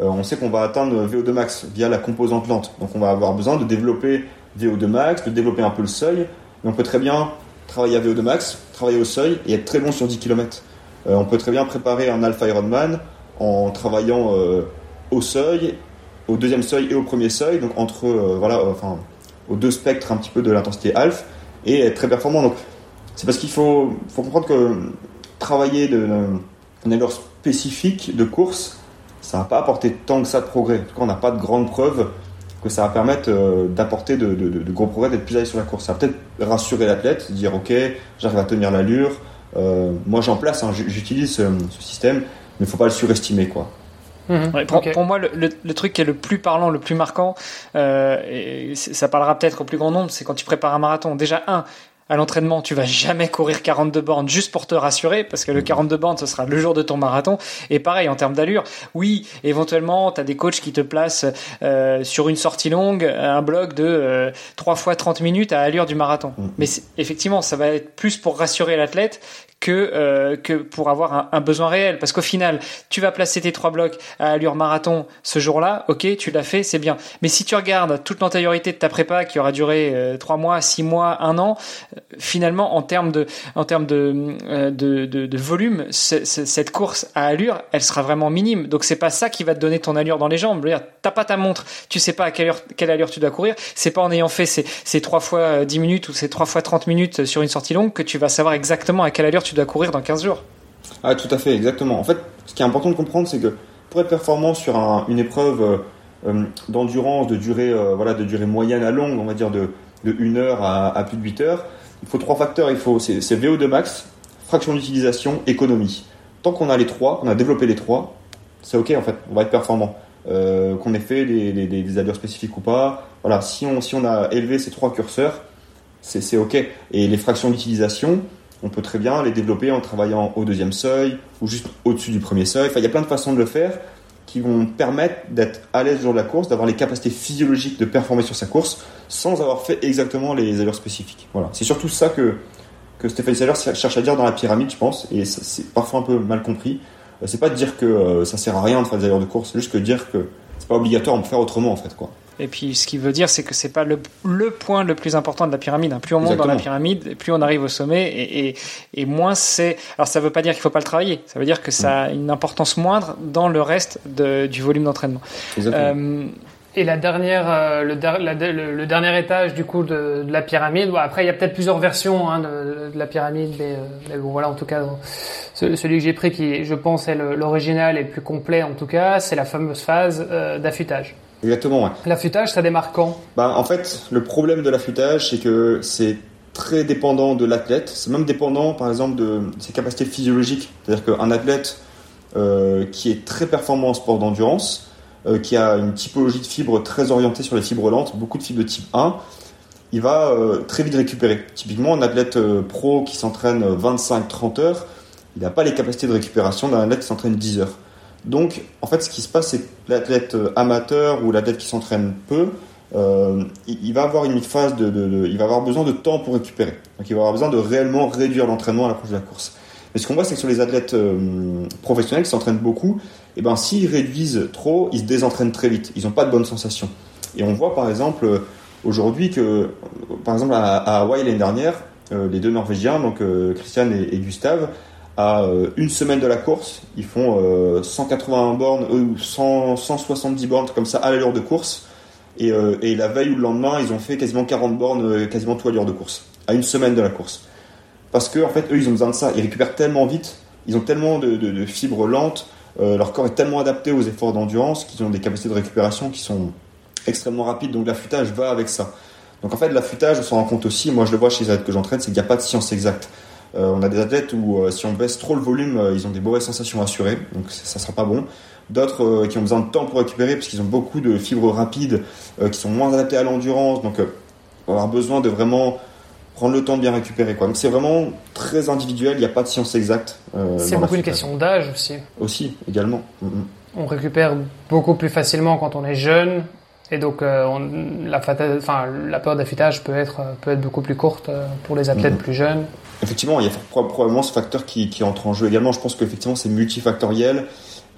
Euh, on sait qu'on va atteindre VO2 max via la composante lente. Donc on va avoir besoin de développer VO2 max, de développer un peu le seuil. Mais on peut très bien travailler à VO2 max, travailler au seuil et être très bon sur 10 km. on peut très bien préparer un Alpha Ironman en travaillant au seuil, au deuxième seuil et au premier seuil, donc entre voilà, enfin aux deux spectres un petit peu de l'intensité alpha et être très performant. Donc c'est parce qu'il faut, faut comprendre que travailler de, une allure spécifique de course, ça va pas apporter tant que ça de progrès. En tout cas, on n'a pas de grandes preuves que ça va permettre euh, d'apporter de, gros progrès, d'être plus à sur la course. Ça va peut-être rassurer l'athlète, dire ok, j'arrive à tenir l'allure. Euh, moi, j'en place, hein, j'utilise ce, système, mais il faut pas le surestimer, quoi. Mhm. pour, moi, le, truc qui est le plus parlant, le plus marquant, euh, et ça parlera peut-être au plus grand nombre, c'est quand tu prépares un marathon. Déjà, un, à l'entraînement, tu vas jamais courir 42 bornes juste pour te rassurer, parce que le 42 bornes, ce sera le jour de ton marathon. Et pareil, en termes d'allure, oui, éventuellement, tu as des coachs qui te placent euh, sur une sortie longue un bloc de euh, 3 fois 30 minutes à allure du marathon. Mm. Mais effectivement, ça va être plus pour rassurer l'athlète que euh, que pour avoir un, besoin réel. Parce qu'au final tu vas placer tes trois blocs à allure marathon ce jour-là ok tu l'as fait c'est bien. Mais si tu regardes toute l'antériorité de ta prépa qui aura duré euh, trois mois six mois un an euh, finalement en termes de en termes de de, de, de, volume cette course à allure elle sera vraiment minime. Donc c'est pas ça qui va te donner ton allure dans les jambes. T'as pas ta montre. Tu sais pas à quelle heure quelle allure tu dois courir. C'est pas en ayant fait ces ces trois fois 10 minutes ou ces trois fois 30 minutes sur une sortie longue que tu vas savoir exactement à quelle allure tu dois courir dans 15 jours. Ah, tout à fait, exactement. En fait, ce qui est important de comprendre, c'est que pour être performant sur une épreuve euh, euh, d'endurance de durée, euh, voilà, de durée moyenne à longue, on va dire de, de 1 heure à, plus de 8 heures, il faut trois facteurs. Il faut, c'est, VO2 max, fraction d'utilisation, économie. Tant qu'on a les trois, qu'on a développé les trois, c'est ok en fait, on va être performant. qu'on ait fait des, allures spécifiques ou pas, voilà, si on, si on a élevé ces trois curseurs, c'est ok. Et les fractions d'utilisation, on peut très bien les développer en travaillant au deuxième seuil ou juste au-dessus du premier seuil. Enfin, il y a plein de façons de le faire qui vont permettre d'être à l'aise lors de la course, d'avoir les capacités physiologiques de performer sur sa course sans avoir fait exactement les allures spécifiques. Voilà. C'est surtout ça que, que Stéphane Seller cherche à dire dans la pyramide, je pense, et c'est parfois un peu mal compris. Euh, c'est pas de dire que euh, ça sert à rien de faire des allures de course, c'est juste que dire que c'est pas obligatoire de faire autrement en fait, quoi. Et puis, ce qui veut dire, c'est que c'est pas le, le, point le plus important de la pyramide. Hein. Plus on monte dans la pyramide, plus on arrive au sommet, et, et, et moins c'est. Alors, ça veut pas dire qu'il faut pas le travailler. Ça veut dire que ça a une importance moindre dans le reste de, du volume d'entraînement. Euh, et la dernière, euh, le, le, dernier étage du coup de, de la pyramide. Bon, après, il y a peut-être plusieurs versions hein, de, de, la pyramide, mais, euh, mais, bon, voilà. En tout cas, celui que j'ai pris, qui je pense est l'original et le plus complet, en tout cas, c'est la fameuse phase euh, d'affûtage. Exactement, ouais. L'affûtage, ça démarre quand? Bah, En fait, le problème de l'affûtage, c'est que c'est très dépendant de l'athlète. C'est même dépendant, par exemple, de ses capacités physiologiques. C'est-à-dire qu'un athlète euh, qui est très performant en sport d'endurance, euh, qui a une typologie de fibres très orientée sur les fibres lentes, beaucoup de fibres de type 1, il va euh, très vite récupérer. Typiquement, un athlète pro qui s'entraîne 25-30 heures, il n'a pas les capacités de récupération d'un athlète qui s'entraîne 10 heures. Donc, en fait, ce qui se passe, c'est que l'athlète euh, amateur ou l'athlète qui s'entraîne peu, euh, il, va avoir une phase de, il va avoir besoin de temps pour récupérer. Donc, il va avoir besoin de réellement réduire l'entraînement à l'approche de la course. Mais ce qu'on voit, c'est que sur les athlètes euh, professionnels qui s'entraînent beaucoup, eh ben, s'ils réduisent trop, ils se désentraînent très vite. Ils n'ont pas de bonnes sensations. Et on voit, par exemple, aujourd'hui que, par exemple, à, Hawaï l'année dernière, les deux Norvégiens, donc Christian et, et Gustave, à euh, une semaine de la course, ils font 180 euh, bornes ou 170 bornes comme ça à l'allure de course. Et, euh, la veille ou le lendemain, ils ont fait quasiment 40 bornes, quasiment tout à l'heure de course, à une semaine de la course. Parce que en fait, eux, ils ont besoin de ça. Ils récupèrent tellement vite, ils ont tellement de fibres lentes, leur corps est tellement adapté aux efforts d'endurance qu'ils ont des capacités de récupération qui sont extrêmement rapides. Donc l'affûtage va avec ça. Donc en fait, l'affûtage, on s'en rend compte aussi. Moi, je le vois chez les athlètes que j'entraîne, c'est qu'il n'y a pas de science exacte. Euh, on a des athlètes où euh, si on baisse trop le volume, euh, ils ont des mauvaises sensations assurées, donc ça sera pas bon. D'autres qui ont besoin de temps pour récupérer parce qu'ils ont beaucoup de fibres rapides, qui sont moins adaptés à l'endurance, donc on va avoir besoin de vraiment prendre le temps de bien récupérer. Quoi. Donc c'est vraiment très individuel, il n'y a pas de science exacte. c'est beaucoup une question d'âge aussi. Aussi, également. Mm, mm. On récupère beaucoup plus facilement quand on est jeune et donc, euh, la, enfin, la peur d'affûtage peut être, peut être beaucoup plus courte euh, pour les athlètes mhm. plus jeunes. Effectivement, il y a probablement ce facteur qui, qui, entre en jeu également. Je pense qu'effectivement, c'est multifactoriel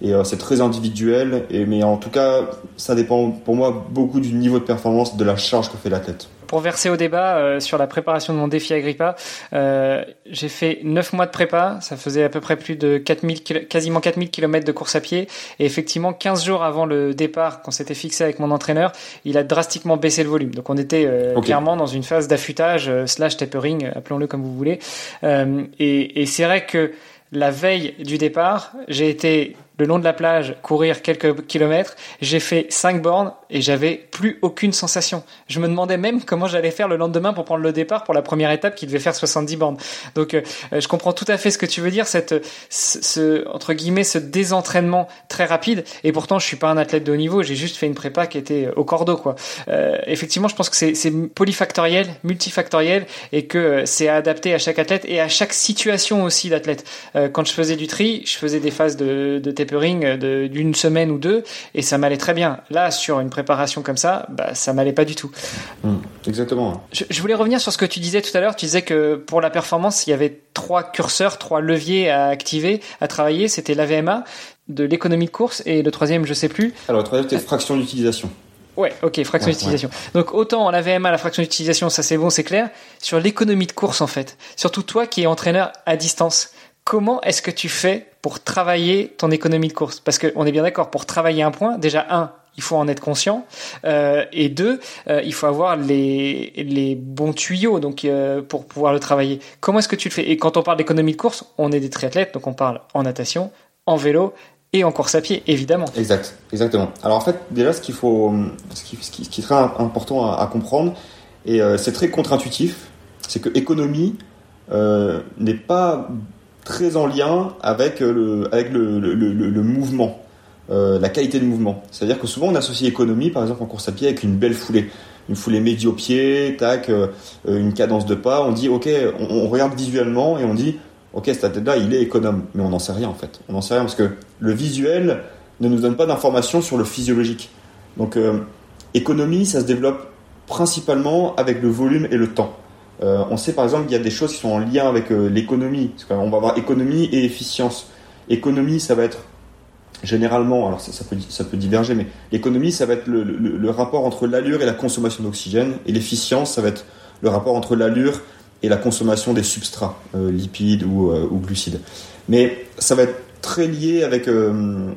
et c'est très individuel. Et mais en tout cas, ça dépend pour moi beaucoup du niveau de performance, de la charge que fait l'athlète pour verser au débat euh, sur la préparation de mon défi Agrippa, euh, j'ai fait 9 mois de prépa, ça faisait à peu près plus de 4000, quasiment 4000 km de course à pied, et effectivement 15 jours avant le départ, quand c'était fixé avec mon entraîneur, il a drastiquement baissé le volume. Donc on était euh, clairement dans une phase d'affûtage, slash tapering, appelons-le comme vous voulez, et, et c'est vrai que la veille du départ, j'ai été le long de la plage, courir quelques kilomètres. J'ai fait cinq bornes et j'avais plus aucune sensation. Je me demandais même comment j'allais faire le lendemain pour prendre le départ pour la première étape qui devait faire 70 bornes. Donc, euh, je comprends tout à fait ce que tu veux dire, cette, ce, entre guillemets, ce désentraînement très rapide. Et pourtant, je suis pas un athlète de haut niveau. J'ai juste fait une prépa qui était au cordeau, quoi. Euh, effectivement, je pense que c'est polyfactoriel, multifactoriel et que euh, c'est adapté à chaque athlète et à chaque situation aussi d'athlète. Euh, quand je faisais du tri, je faisais des phases de, de d'une semaine ou deux et ça m'allait très bien. Là, sur une préparation comme ça, bah, ça m'allait pas du tout. Mmh, exactement. Je, voulais revenir sur ce que tu disais tout à l'heure. Tu disais que pour la performance, il y avait trois curseurs, trois leviers à activer, à travailler. C'était l'AVMA, de l'économie de course et le troisième, je sais plus. Alors, le troisième, c'était fraction d'utilisation. Ouais, ok, fraction d'utilisation. Donc autant en AVMA, la fraction d'utilisation, ça c'est bon, c'est clair. Sur l'économie de course, en fait, surtout toi qui es entraîneur à distance, comment est-ce que tu fais pour travailler ton économie de course? Parce qu'on est bien d'accord, pour travailler un point, déjà un, il faut en être conscient, euh, et deux, euh, il faut avoir les, les bons tuyaux donc euh, pour pouvoir le travailler. Comment est-ce que tu le fais? Et quand on parle d'économie de course, on est des triathlètes, donc on parle en natation, en vélo et en course à pied, évidemment. Exact, exactement. Alors en fait, déjà, ce faut, ce qui, est très important à, à comprendre, et c'est très contre-intuitif, c'est que économie n'est pas très en lien avec euh, le, avec le, le, mouvement, euh, la qualité de mouvement. C'est-à-dire que souvent on associe économie, par exemple en course à pied, avec une belle foulée. Une foulée médio-pied, tac, euh, une cadence de pas. On dit, ok, on, regarde visuellement et on dit, ok, cet athlète-là, il est économe. Mais on n'en sait rien en fait. On n'en sait rien parce que le visuel ne nous donne pas d'informations sur le physiologique. Donc, économie, ça se développe principalement avec le volume et le temps. Euh, on sait par exemple qu'il y a des choses qui sont en lien avec euh, l'économie. On va avoir économie et efficience. Économie, ça va être généralement, alors ça, peut, ça peut diverger, mais l'économie, ça va être le, rapport entre l'allure et la consommation d'oxygène. Et l'efficience, ça va être le rapport entre l'allure et la consommation des substrats, euh, lipides ou, glucides. Mais ça va être très lié avec,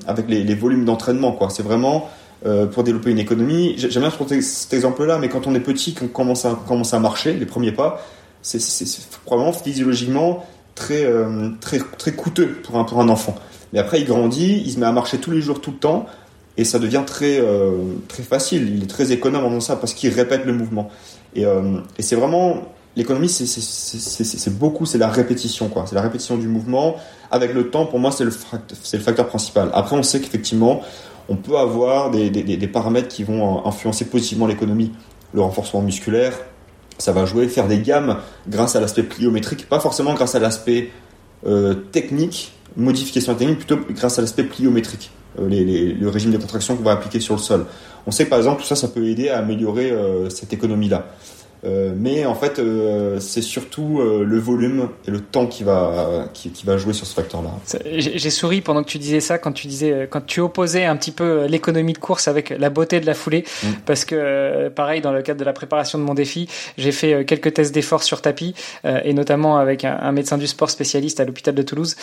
avec les, les volumes d'entraînement. C'est vraiment euh, pour développer une économie. J'aime bien prendre cet exemple-là, mais quand on est petit, qu'on commence commence à marcher, les premiers pas, c'est probablement physiologiquement très, euh, très, très coûteux pour un, pour un enfant. Mais après, il grandit, il se met à marcher tous les jours, tout le temps, et ça devient très, euh, très facile. Il est très économe en faisant ça parce qu'il répète le mouvement. Et, et c'est vraiment l'économie, c'est beaucoup, c'est la répétition, quoi. C'est la répétition du mouvement. Avec le temps, pour moi, c'est le, le facteur principal. Après, on sait qu'effectivement, on peut avoir des, paramètres qui vont influencer positivement l'économie. Le renforcement musculaire, ça va jouer, faire des gammes grâce à l'aspect pliométrique, pas forcément grâce à l'aspect euh, technique, modification technique, plutôt grâce à l'aspect pliométrique, euh, le régime de contraction qu'on va appliquer sur le sol. On sait par exemple tout ça, ça peut aider à améliorer euh, cette économie-là. Euh, mais en fait, euh, c'est surtout euh, le volume et le temps qui va qui, va jouer sur ce facteur-là. J'ai souri pendant que tu disais ça quand tu disais quand tu opposais un petit peu l'économie de course avec la beauté de la foulée, mm. parce que pareil dans le cadre de la préparation de mon défi, j'ai fait quelques tests d'effort sur tapis et notamment avec un, un, médecin du sport spécialiste à l'hôpital de Toulouse,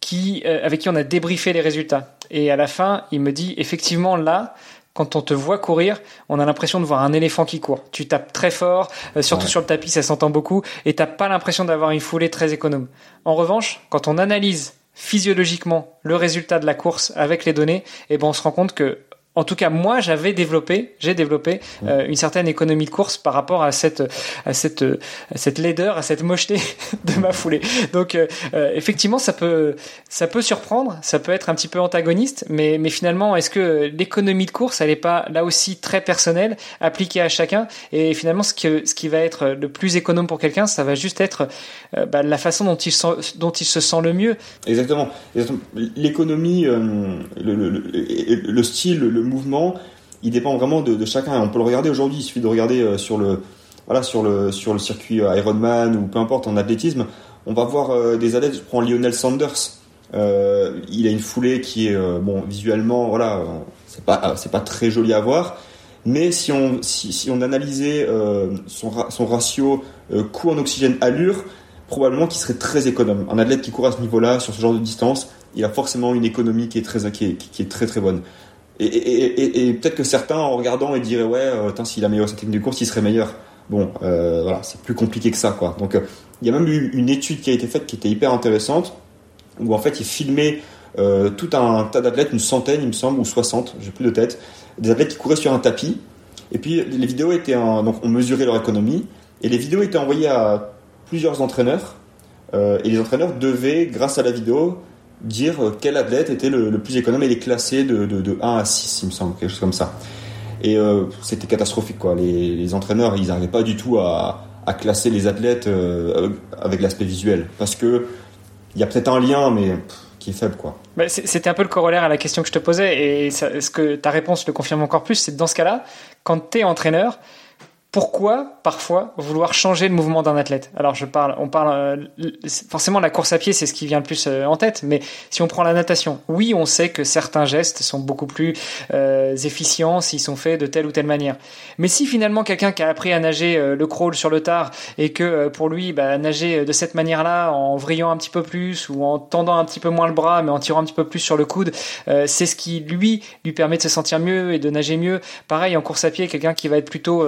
qui avec qui on a débriefé les résultats. Et à la fin, il me dit effectivement là quand on te voit courir, on a l'impression de voir un éléphant qui court. Tu tapes très fort, euh, surtout sur le tapis, ça s'entend beaucoup, et t'as pas l'impression d'avoir une foulée très économe. En revanche, quand on analyse physiologiquement le résultat de la course avec les données, eh ben on se rend compte que en tout cas, moi, j'avais développé, j'ai développé euh, une certaine économie de course par rapport à cette, à cette, à cette laideur, à cette mocheté de ma foulée. Donc, euh, euh, effectivement, ça peut, ça peut surprendre, ça peut être un petit peu antagoniste, mais, mais finalement, est-ce que l'économie de course, elle n'est pas là aussi très personnelle, appliquée à chacun? Et finalement, ce, que, ce qui va être le plus économe pour quelqu'un, ça va juste être bah, la façon dont il, dont il se sent le mieux. Exactement. L'économie, le, le, le, style, le mouvement, il dépend vraiment de, chacun. On peut le regarder aujourd'hui, il suffit de regarder euh, sur le, voilà, sur le, sur le circuit Ironman ou peu importe en athlétisme. On va voir euh, des athlètes, je prends Lionel Sanders. il a une foulée qui est bon visuellement, voilà, c'est pas c'est pas très joli à voir. Mais si on, si, on analysait son, ratio coût en oxygène allure, probablement qu'il serait très économe. Un athlète qui court à ce niveau-là, sur ce genre de distance, il a forcément une économie qui est très, qui est très très bonne. Et, peut-être que certains, en regardant, ils diraient ouais, euh, s'il amélioré sa technique de course, il serait meilleur. Bon, euh, voilà, c'est plus compliqué que ça, quoi. Donc, euh, il y a même eu une étude qui a été faite qui était hyper intéressante, où en fait, il filmait euh, tout un tas d'athlètes, une centaine, il me semble, ou 60, j'ai plus de tête, des athlètes qui couraient sur un tapis. Et puis, les vidéos étaient, donc, on mesurait leur économie, et les vidéos étaient envoyées à plusieurs entraîneurs, et les entraîneurs devaient, grâce à la vidéo, dire quel athlète était le, plus économe et les classer de, de, 1 à 6, il me semble, quelque chose comme ça. Et euh, c'était catastrophique, quoi. Les, entraîneurs, ils n'arrivaient pas du tout à, à classer les athlètes euh, avec l'aspect visuel. Parce que il y a peut-être un lien, mais qui est faible, quoi. Bah, c'était un peu le corollaire à la question que je te posais, et ce que ta réponse le confirme encore plus, c'est dans ce cas-là, quand tu es entraîneur, pourquoi parfois vouloir changer le mouvement d'un athlète? Alors je parle, on parle euh, forcément la course à pied, c'est ce qui vient le plus euh, en tête. Mais si on prend la natation, oui, on sait que certains gestes sont beaucoup plus euh, efficients s'ils sont faits de telle ou telle manière. Mais si finalement quelqu'un qui a appris à nager le crawl sur le tard et que pour lui bah, nager de cette manière-là, en vrillant un petit peu plus ou en tendant un petit peu moins le bras, mais en tirant un petit peu plus sur le coude, c'est ce qui lui lui permet de se sentir mieux et de nager mieux. Pareil en course à pied, quelqu'un qui va être plutôt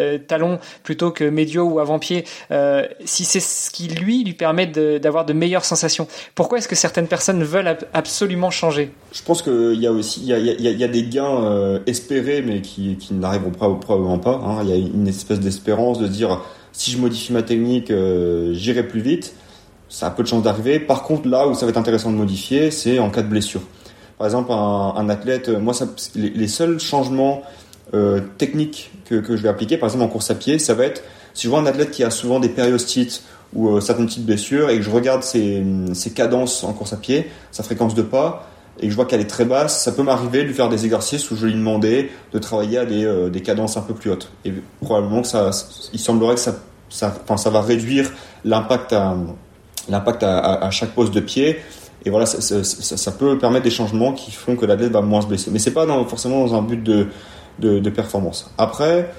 euh, talon plutôt que médio ou avant-pied, euh, si c'est ce qui lui lui permet d'avoir de, meilleures sensations. Pourquoi est-ce que certaines personnes veulent absolument changer? Je pense qu'il y a aussi il y a, des gains euh, espérés mais qui, n'arriveront probablement pas. Hein. Il y a une espèce d'espérance de dire si je modifie ma technique, j'irai plus vite. Ça a peu de chances d'arriver. Par contre, là où ça va être intéressant de modifier, c'est en cas de blessure. Par exemple, un, athlète, moi, les, seuls changements euh, techniques que, que, je vais appliquer, par exemple en course à pied, ça va être si je vois un athlète qui a souvent des périostites ou euh, certaines petites blessures et que je regarde ses, ses, cadences en course à pied, sa fréquence de pas, et que je vois qu'elle est très basse, ça peut m'arriver de lui faire des exercices où je lui demandais de travailler à des, euh, des cadences un peu plus hautes. Et probablement que ça, il semblerait que ça, ça, ça va réduire l'impact à, l'impact à, chaque pose de pied. Et voilà, ça, ça, peut permettre des changements qui font que l'athlète va moins se blesser. Mais c'est pas forcément dans un but de, de, performance. Après,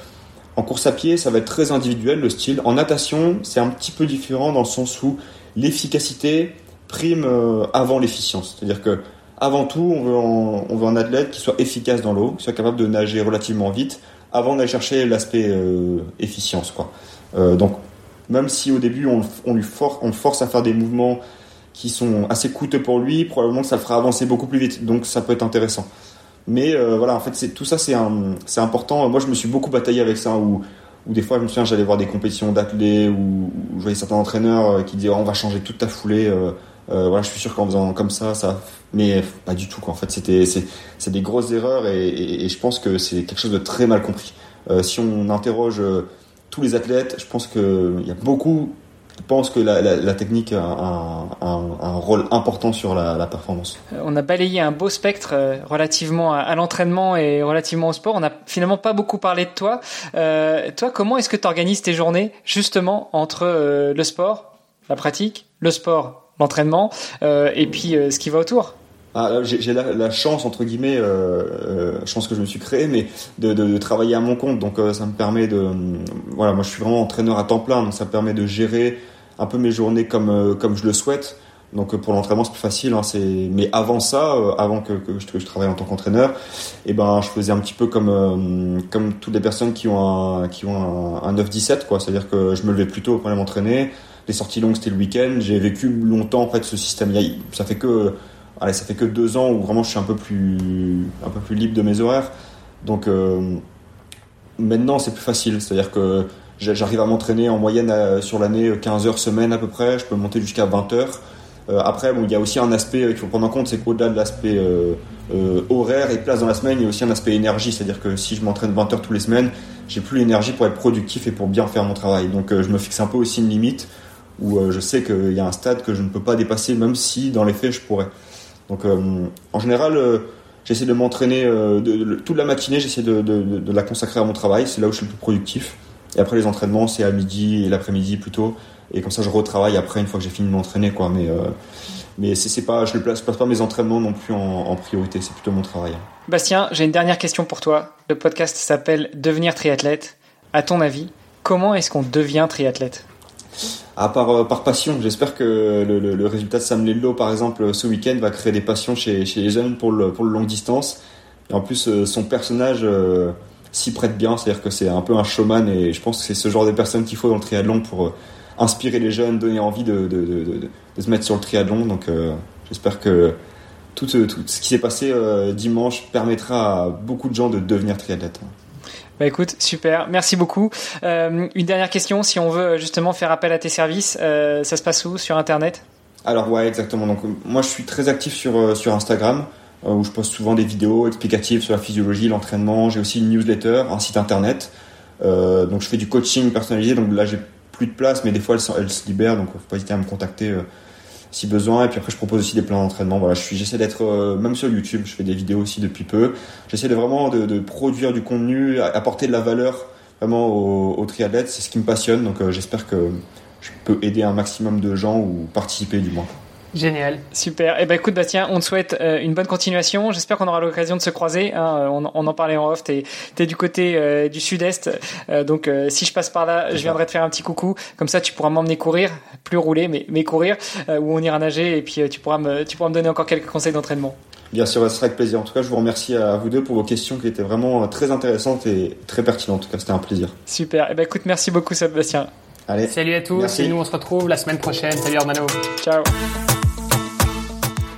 en course à pied, ça va être très individuel le style. En natation, c'est un petit peu différent dans le sens où l'efficacité prime euh, avant l'efficience. C'est-à-dire que avant tout, on veut, un athlète qui soit efficace dans l'eau, qui soit capable de nager relativement vite, avant d'aller chercher l'aspect euh, efficience. Euh, donc, même si au début on, on on force à faire des mouvements qui sont assez coûteux pour lui, probablement que ça le fera avancer beaucoup plus vite. Donc, ça peut être intéressant. Mais euh, voilà, en fait, tout ça, c'est c'est important. Moi, je me suis beaucoup bataillé avec ça. Où, où des fois, je me souviens, j'allais voir des compétitions d'athlètes où, je voyais certains entraîneurs euh, qui disaient oh, on va changer toute ta foulée. Euh, voilà, je suis sûr qu'en faisant comme ça, ça. Mais pas du tout. Quoi. En fait, c'était c'est des grosses erreurs et, et, je pense que c'est quelque chose de très mal compris. si on interroge tous les athlètes, je pense qu'il y a beaucoup pense que la, technique a un, rôle important sur la, performance? Euh, on a balayé un beau spectre euh, relativement à, l'entraînement et relativement au sport. On n'a finalement pas beaucoup parlé de toi. Euh, toi, comment est-ce que tu organises tes journées justement entre le sport, la pratique, le sport, l'entraînement et puis ce qui va autour? Ah, j'ai la, chance entre guillemets, euh, je pense que je me suis créé, mais de, travailler à mon compte. Donc ça me permet de, voilà, moi je suis vraiment entraîneur à temps plein, donc ça me permet de gérer un peu mes journées comme, euh, comme je le souhaite. Donc euh, pour l'entraînement c'est plus facile. Hein, mais avant ça, euh, avant que, je, travaille en tant qu'entraîneur, et eh ben je faisais un petit peu comme comme toutes les personnes qui ont un qui ont un, 9-17 quoi. C'est-à-dire que je me levais plus tôt pour aller m'entraîner. Les sorties longues c'était le week-end. J'ai vécu longtemps en fait ce système. Ça fait que allez, ça fait que deux ans où vraiment je suis un peu plus un peu plus libre de mes horaires. Donc maintenant c'est plus facile. C'est-à-dire que J'arrive à m'entraîner en moyenne euh, sur l'année 15 euh, heures semaine à peu près. Je peux monter jusqu'à 20 heures. Euh, après, bon, il y a aussi un aspect qu'il faut prendre en compte, c'est qu'au-delà de l'aspect horaire et place dans la semaine, il y a aussi un aspect énergie. C'est-à-dire que si je m'entraîne 20 heures tous les semaines, j'ai plus l'énergie pour être productif et pour bien faire mon travail. Donc je me fixe un peu aussi une limite où je sais qu'il y a un stade que je ne peux pas dépasser, même si dans les faits je pourrais. Donc en général, j'essaie de m'entraîner toute la matinée, j'essaie de, la consacrer à mon travail, c'est là où je suis le plus productif. Et après les entraînements, c'est à midi et l'après-midi plutôt. Et comme ça, je retravaille après une fois que j'ai fini de m'entraîner, quoi. Mais, euh, mais c'est pas, je ne place, pas mes entraînements non plus en, priorité, c'est plutôt mon travail. Bastien, j'ai une dernière question pour toi. Le podcast s'appelle Devenir triathlète. À ton avis, comment est-ce qu'on devient triathlète? À part, euh, par passion, j'espère que le, résultat de Sam Lello, par exemple, ce week-end, va créer des passions chez, les jeunes pour le, pour le longue distance. Et en plus, euh, son personnage euh, s'y prête bien, c'est-à-dire que c'est un peu un showman et je pense que c'est ce genre de personne qu'il faut dans le triathlon pour inspirer les jeunes, donner envie de se mettre sur le triathlon. Donc j'espère que tout, tout, ce qui s'est passé dimanche permettra à beaucoup de gens de devenir triathlètes. Bah écoute, super, merci beaucoup. Euh, une dernière question, si on veut justement faire appel à tes services, euh, ça se passe où Sur Internet? Alors ouais, exactement. Donc moi je suis très actif sur, euh, sur Instagram, où je poste souvent des vidéos explicatives sur la physiologie, l'entraînement. J'ai aussi une newsletter, un site Internet. donc je fais du coaching personnalisé, donc là j'ai plus de place, mais des fois elle, se libère, donc faut pas hésiter à me contacter si besoin. Et puis après, je propose aussi des plans d'entraînement. Voilà, je suis, j'essaie d'être euh, même sur YouTube. Je fais des vidéos aussi depuis peu. J'essaie de vraiment de, produire du contenu, apporter de la valeur vraiment aux, aux triathlètes. C'est ce qui me passionne. Donc euh, j'espère que je peux aider un maximum de gens ou participer du moins. Génial. Super. Eh ben écoute Bastien, on te souhaite euh, une bonne continuation. J'espère qu'on aura l'occasion de se croiser. Hein. Euh, on, on, en parlait en off. T'es es du côté euh, du sud-est, donc si je passe par là, je viendrai te faire un petit coucou. Comme ça, tu pourras m'emmener courir, plus rouler, mais, mais courir, ou on ira nager et puis tu pourras me tu pourras me donner encore quelques conseils d'entraînement. Bien sûr, ce sera avec plaisir. En tout cas, je vous remercie à vous deux pour vos questions qui étaient vraiment très intéressantes et très pertinentes. En tout cas, c'était un plaisir. Super. Eh ben écoute, merci beaucoup Sébastien. Allez. Salut à tous. Et nous, on se retrouve la semaine prochaine. Salut Armano. Ciao.